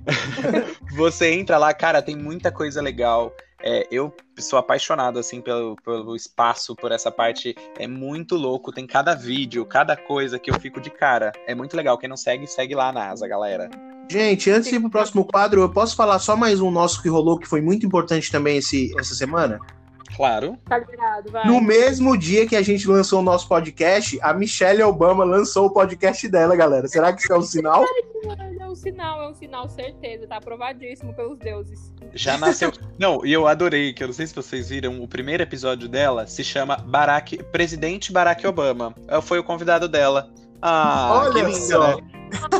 Você entra lá, cara, tem muita coisa legal. É, eu sou apaixonado assim pelo, pelo espaço, por essa parte. É muito louco. Tem cada vídeo, cada coisa que eu fico de cara. É muito legal. Quem não segue, segue lá a NASA, galera. gente, antes de ir pro próximo quadro, eu posso falar só mais um nosso que rolou, que foi muito importante também esse, essa semana? Claro. Tá liberado, vai. No mesmo dia que a gente lançou o nosso podcast, a Michelle Obama lançou o podcast dela, galera. Será que isso é um sinal? É um sinal, é um sinal, certeza. Tá aprovadíssimo pelos deuses. Já nasceu. não, e eu adorei, que eu não sei se vocês viram, o primeiro episódio dela se chama Barack, Presidente Barack Obama. É, Foi o convidado dela. Ah, Olha que lindo, só. né?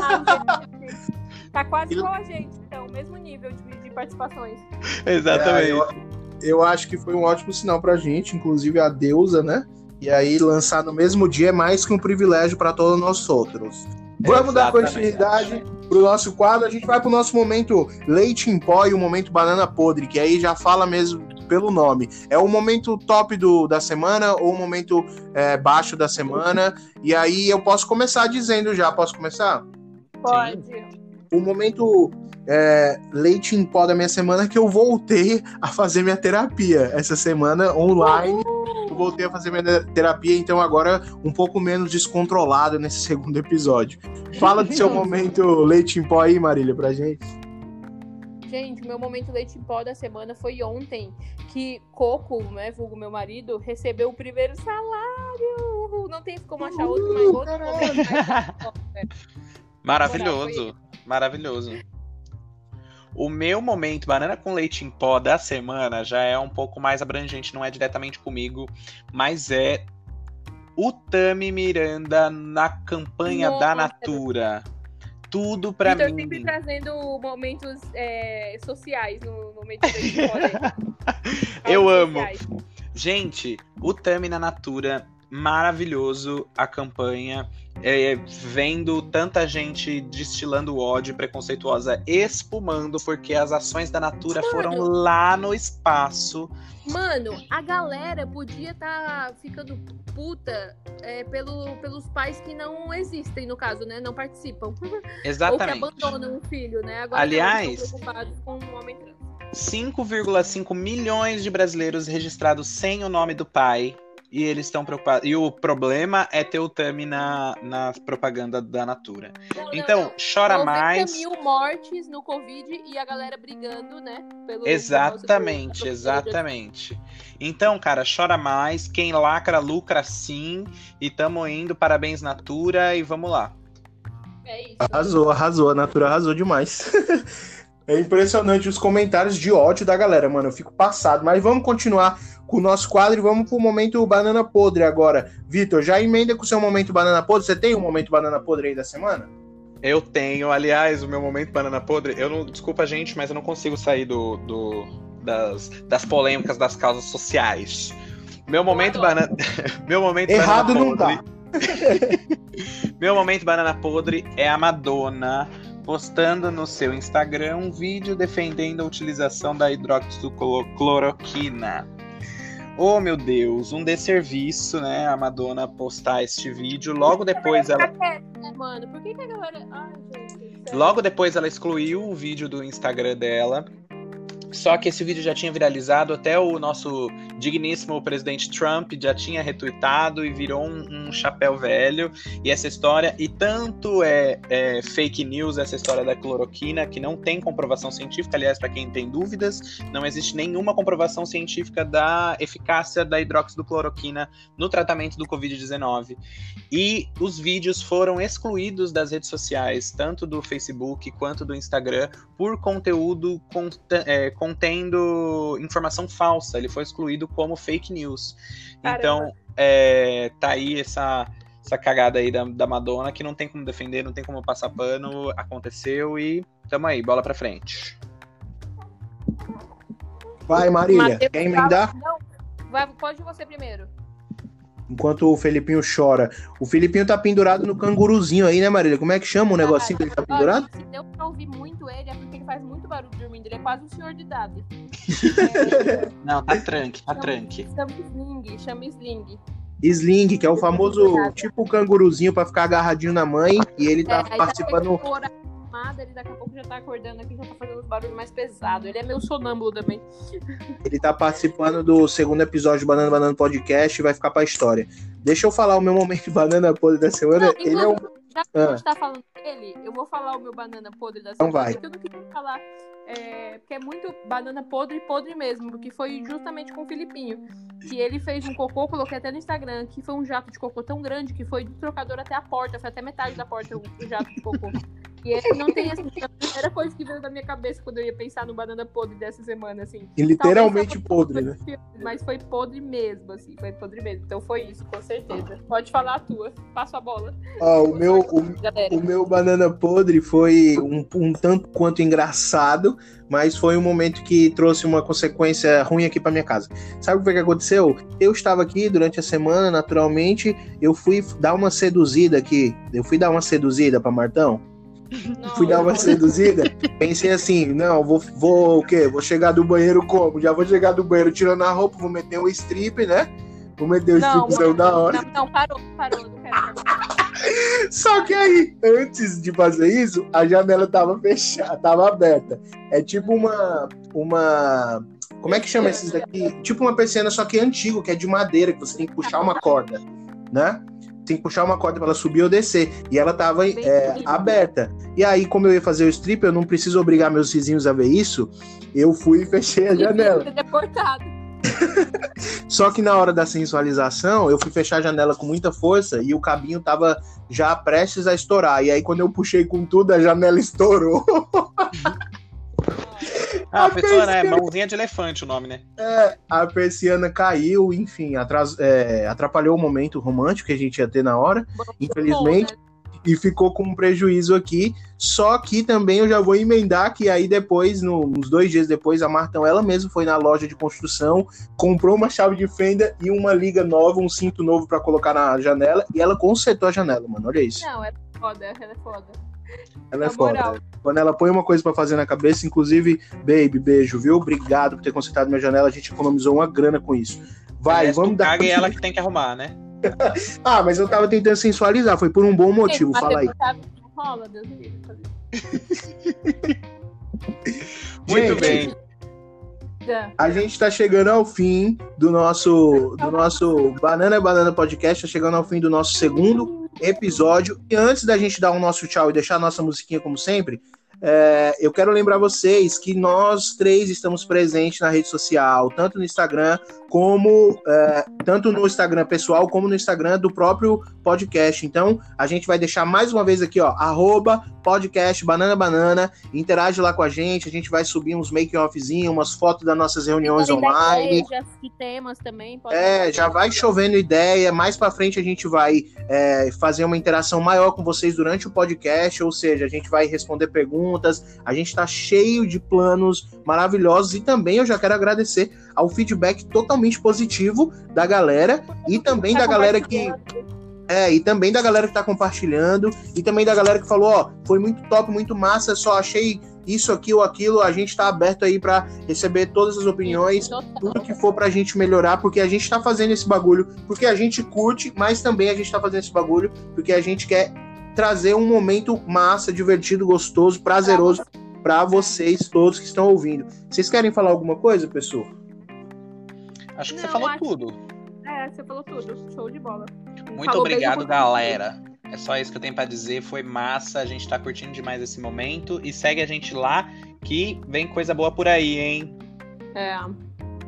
Ah, tá quase igual a gente, então. Mesmo nível de, de participações. Exatamente. É, eu, eu acho que foi um ótimo sinal pra gente, inclusive a deusa, né? E aí, lançar no mesmo dia é mais que um privilégio para todos nós outros. Vamos dar Exatamente. continuidade pro nosso quadro. A gente vai pro nosso momento leite em pó e o momento banana podre, que aí já fala mesmo pelo nome. É o momento top do, da semana ou o momento é, baixo da semana. E aí eu posso começar dizendo já. Posso começar? Pode. o momento é, leite em pó da minha semana que eu voltei a fazer minha terapia essa semana online. Eu voltei a fazer minha terapia, então agora um pouco menos descontrolado nesse segundo episódio. Fala do seu momento leite em pó aí, Marília, pra gente. Gente, meu momento leite em pó da semana foi ontem, que Coco, né, vulgo meu marido, recebeu o primeiro salário. Não tem como achar outro, mas outro caralho. momento mais- é. Maravilhoso. Maravilhoso. O meu momento banana com leite em pó da semana já é um pouco mais abrangente, não é diretamente comigo, mas é o Tami Miranda na campanha da Nossa. Natura. Tudo pra Vitor mim. sempre trazendo momentos é, sociais no momento pó dele. Eu amo. sociais. Gente, o Tami na Natura, maravilhoso a campanha. É, vendo tanta gente destilando ódio preconceituosa, espumando, porque as ações da Natura foram lá no espaço. Mano, a galera podia estar ficando puta é, pelo, pelos pais que não existem, no caso, né? Não participam. Ou que Exatamente. abandonam o filho, né? Agora Aliás- com o homem trans. 5,5 milhões de brasileiros registrados sem o nome do pai. E eles estão preocupados. E o problema é ter o Tami na, na propaganda da Natura. Não, Então, não. chora 90 mais. mil mortes no Covid e a galera brigando, né? Pelo, Exatamente, exatamente. Então, cara, chora mais. Quem lacra, lucra sim. E tamo indo. Parabéns, Natura. E vamos lá. É isso. Arrasou, arrasou. A Natura arrasou demais. é impressionante os comentários de ódio da galera, mano. Eu fico passado. Mas vamos continuar com o nosso quadro e vamos pro momento banana podre agora. Vitor, já emenda com o seu momento banana podre. Você tem um momento banana podre aí da semana? Eu tenho, aliás, o meu momento banana podre. Eu não, desculpa, gente, mas eu não consigo sair do, do das, das polêmicas das causas sociais. Meu momento banana, meu momento Errado banana não podre. tá. Meu momento banana podre é a Madonna postando no seu Instagram um vídeo defendendo a utilização da hidroxicloroquina. Oh meu Deus, um desserviço, né? A Madonna postar este vídeo. Logo depois ela. É, Mano, por que, que a galera. Ai, gente. Logo depois ela excluiu o vídeo do Instagram dela. Só que esse vídeo já tinha viralizado, até o nosso digníssimo presidente Trump já tinha retweetado e virou um, um chapéu velho. E essa história, e tanto é, é fake news essa história da cloroquina, que não tem comprovação científica, aliás, para quem tem dúvidas, não existe nenhuma comprovação científica da eficácia da hidroxicloroquina no tratamento do Covid-19. E os vídeos foram excluídos das redes sociais, tanto do Facebook quanto do Instagram, por conteúdo conta- é, contendo informação falsa. Ele foi excluído como fake news. Caramba. Então, é, tá aí essa, essa cagada aí da, da Madonna que não tem como defender, não tem como passar pano. Aconteceu e tamo aí, bola pra frente. Vai, Marília. Mateus, Quer emendar? Não, vai, pode você primeiro. Enquanto o Felipinho chora. O Felipinho tá pendurado no canguruzinho aí, né, Marília? Como é que chama o negocinho que ele tá pendurado? Se deu pra ouvir muito ele, é porque faz muito barulho dormindo. Ele é quase um senhor de idade. Não, tá tranque, tá tranque. Chama Sling, chama Sling. Sling, que é o famoso tipo canguruzinho pra ficar agarradinho na mãe. E ele tá É, participando. Tá ele daqui a pouco já tá acordando aqui, já tá fazendo os barulhos mais pesados. Ele é meio sonâmbulo também. Ele tá participando do segundo episódio do Banana Banana Podcast e vai ficar pra história. Deixa eu falar o meu momento banana podre da semana. Não, ele é um. Já que a Ah. gente tá falando dele, eu vou falar o meu banana podre da Então semana. vai. Porque eu não queria falar. é, porque é muito banana podre e podre mesmo. Porque foi justamente com o Filipinho. Que ele fez um cocô, coloquei até no Instagram, que foi um jato de cocô tão grande que foi do trocador até a porta. Foi até metade da porta o, o jato de cocô. E ele não tem assim. A primeira coisa que veio na minha cabeça quando eu ia pensar no banana podre dessa semana, assim. E literalmente podre, né? Mas foi podre mesmo, assim. Foi podre mesmo. Então foi isso, com certeza. Pode falar a tua. Passa a bola. Ó, o meu, o. O meu banana podre foi um, um tanto quanto engraçado, mas foi um momento que trouxe uma consequência ruim aqui pra minha casa. Sabe o que foi que aconteceu? Eu estava aqui durante a semana, naturalmente, eu fui dar uma seduzida aqui. Eu fui dar uma seduzida pra Martão. Fui dar uma seduzida. Pensei assim, não, vou, vou o quê? Vou chegar do banheiro como? Já vou chegar do banheiro tirando a roupa, vou meter um strip, né? Vou meter Não, stripzão da hora. Não, não, parou, parou, não quero. Só que aí, antes de fazer isso, a janela tava fechada, tava aberta. É tipo uma. uma. Como é que chama esses daqui? Tipo uma persiana, só que é antigo, que é de madeira, que você tem que puxar uma corda, né? Tem que puxar uma corda pra ela subir ou descer. E ela tava é, aberta. E aí, como eu ia fazer o strip, eu não preciso obrigar meus vizinhos a ver isso. Eu fui e fechei a janela. Só que na hora da sensualização, eu fui fechar a janela com muita força e o cabinho tava já prestes a estourar. E aí, quando eu puxei com tudo, a janela estourou. Ah, a pessoa, né? persiana- Mãozinha de elefante o nome, né? a persiana caiu, enfim, atras- é, atrapalhou o momento romântico que a gente ia ter na hora, infelizmente, e ficou com um prejuízo aqui. Só que também eu já vou emendar que aí depois, no- uns dois dias depois, a Martão ela mesma foi na loja de construção, comprou uma chave de fenda e uma liga nova, um cinto novo pra colocar na janela, e ela consertou a janela, mano. Olha isso. Não, é foda, ela é foda. Ela é Na moral. foda. Quando ela põe uma coisa pra fazer na cabeça, inclusive, baby, beijo, viu? Obrigado por ter consertado minha janela. A gente economizou uma grana com isso. Vai, Aliás, vamos dar. caga e ela que tem que arrumar, né? Ah, mas eu tava tentando sensualizar, foi por um bom motivo, fala aí. rola, Deus me livre. Muito Gente, bem. A gente tá chegando ao fim do nosso do nosso Banana Banana Podcast, tá chegando ao fim do nosso segundo episódio. E antes da gente dar o nosso tchau e deixar a nossa musiquinha como sempre, é, eu quero lembrar vocês que nós três estamos presentes na rede social, tanto no Instagram como é, tanto no Instagram pessoal como no Instagram do próprio podcast. Então, a gente vai deixar mais uma vez aqui, ó, arroba podcast Banana Banana, interage lá com a gente, a gente vai subir uns make-offzinhos, umas fotos das nossas reuniões online. Ideias, temas também. é, já vai chovendo ideia, mais para frente a gente vai é, fazer uma interação maior com vocês durante o podcast, ou seja, a gente vai responder perguntas, a gente está cheio de planos maravilhosos e também eu já quero agradecer ao feedback totalmente positivo da galera e também da galera que é, e também da galera que tá compartilhando, e também da galera que falou, ó, foi muito top, muito massa, só achei isso, aqui ou aquilo, a gente tá aberto aí para receber todas as opiniões, tudo que for pra gente melhorar, porque a gente tá fazendo esse bagulho, porque a gente curte, mas também a gente tá fazendo esse bagulho, porque a gente quer trazer um momento massa, divertido, gostoso, prazeroso para vocês todos que estão ouvindo. Vocês querem falar alguma coisa, pessoal? Acho que Não, você falou acho... tudo. É, você falou tudo. Show de bola. Muito falou obrigado, galera. É só isso que eu tenho para dizer. Foi massa. A gente tá curtindo demais esse momento. E segue a gente lá, que vem coisa boa por aí, hein? É.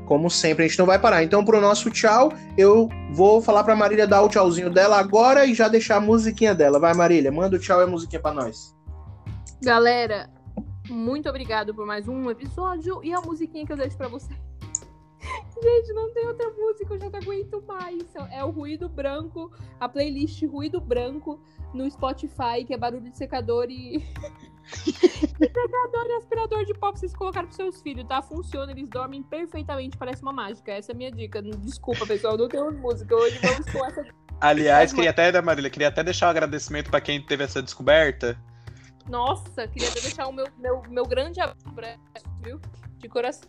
Como sempre, a gente não vai parar. Então, pro nosso tchau, eu vou falar pra Marília dar o tchauzinho dela agora e já deixar a musiquinha dela. Vai, Marília, manda o tchau e a musiquinha pra nós. Galera, muito obrigado por mais um episódio e a musiquinha que eu deixo pra vocês. Gente, não tem outra música, eu já não aguento mais. É o Ruído Branco, a playlist Ruído Branco no Spotify, que é barulho de secador e. secador e aspirador de pó pra vocês colocarem pros seus filhos, tá? Funciona, eles dormem perfeitamente, parece uma mágica. Essa é a minha dica. Desculpa, pessoal, não tenho música. Hoje vamos com essa. Aliás, queria até, Marília, queria até deixar um agradecimento para quem teve essa descoberta. Nossa, queria até deixar o meu, meu, meu grande abraço, viu? De coração.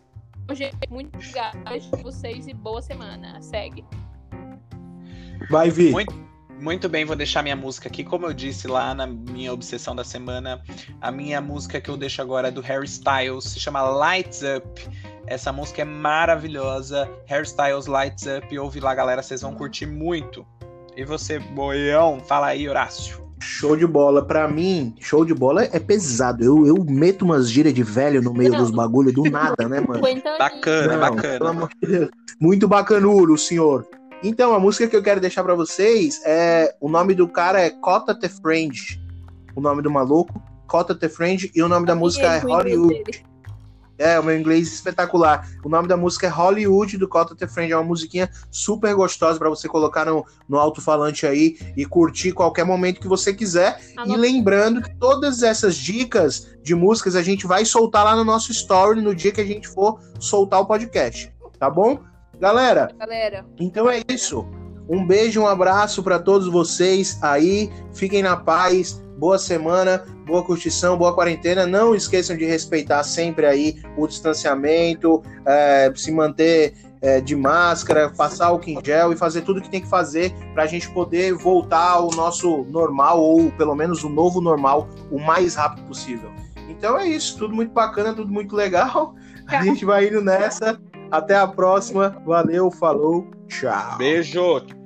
Gente, muito obrigada a vocês e boa semana. Segue. Vai, Vi. Muito, muito bem, vou deixar minha música aqui. Como eu disse lá na minha obsessão da semana, a minha música que eu deixo agora é do Harry Styles, se chama Lights Up. Essa música é maravilhosa. Harry Styles Lights Up. Ouve lá, galera, vocês vão curtir muito. E você, boião, fala aí, Horácio. Show de bola. Pra mim, show de bola é pesado. Eu, eu meto umas gírias de velho no meio não. dos bagulhos do nada, né, mano? Bacana, não, bacana. De Muito bacanudo, senhor. Então, a música que eu quero deixar para vocês é. O nome do cara é Cota The Friend. O nome do maluco, Cota The Friend, e o nome da música é Hollywood. É, o meu inglês espetacular. O nome da música é Hollywood do Cota The Friend. É uma musiquinha super gostosa para você colocar no, no alto-falante aí e curtir qualquer momento que você quiser. E lembrando que todas essas dicas de músicas a gente vai soltar lá no nosso story no dia que a gente for soltar o podcast. Tá bom? Galera, Galera. então é isso. Um beijo, um abraço para todos vocês aí. Fiquem na paz boa semana, boa curtição, boa quarentena. Não esqueçam de respeitar sempre aí o distanciamento, é, se manter é, de máscara, passar o em gel e fazer tudo que tem que fazer para a gente poder voltar ao nosso normal, ou pelo menos o novo normal, o mais rápido possível. Então é isso, tudo muito bacana, tudo muito legal. A gente vai indo nessa. Até a próxima. Valeu, falou, tchau. Beijo.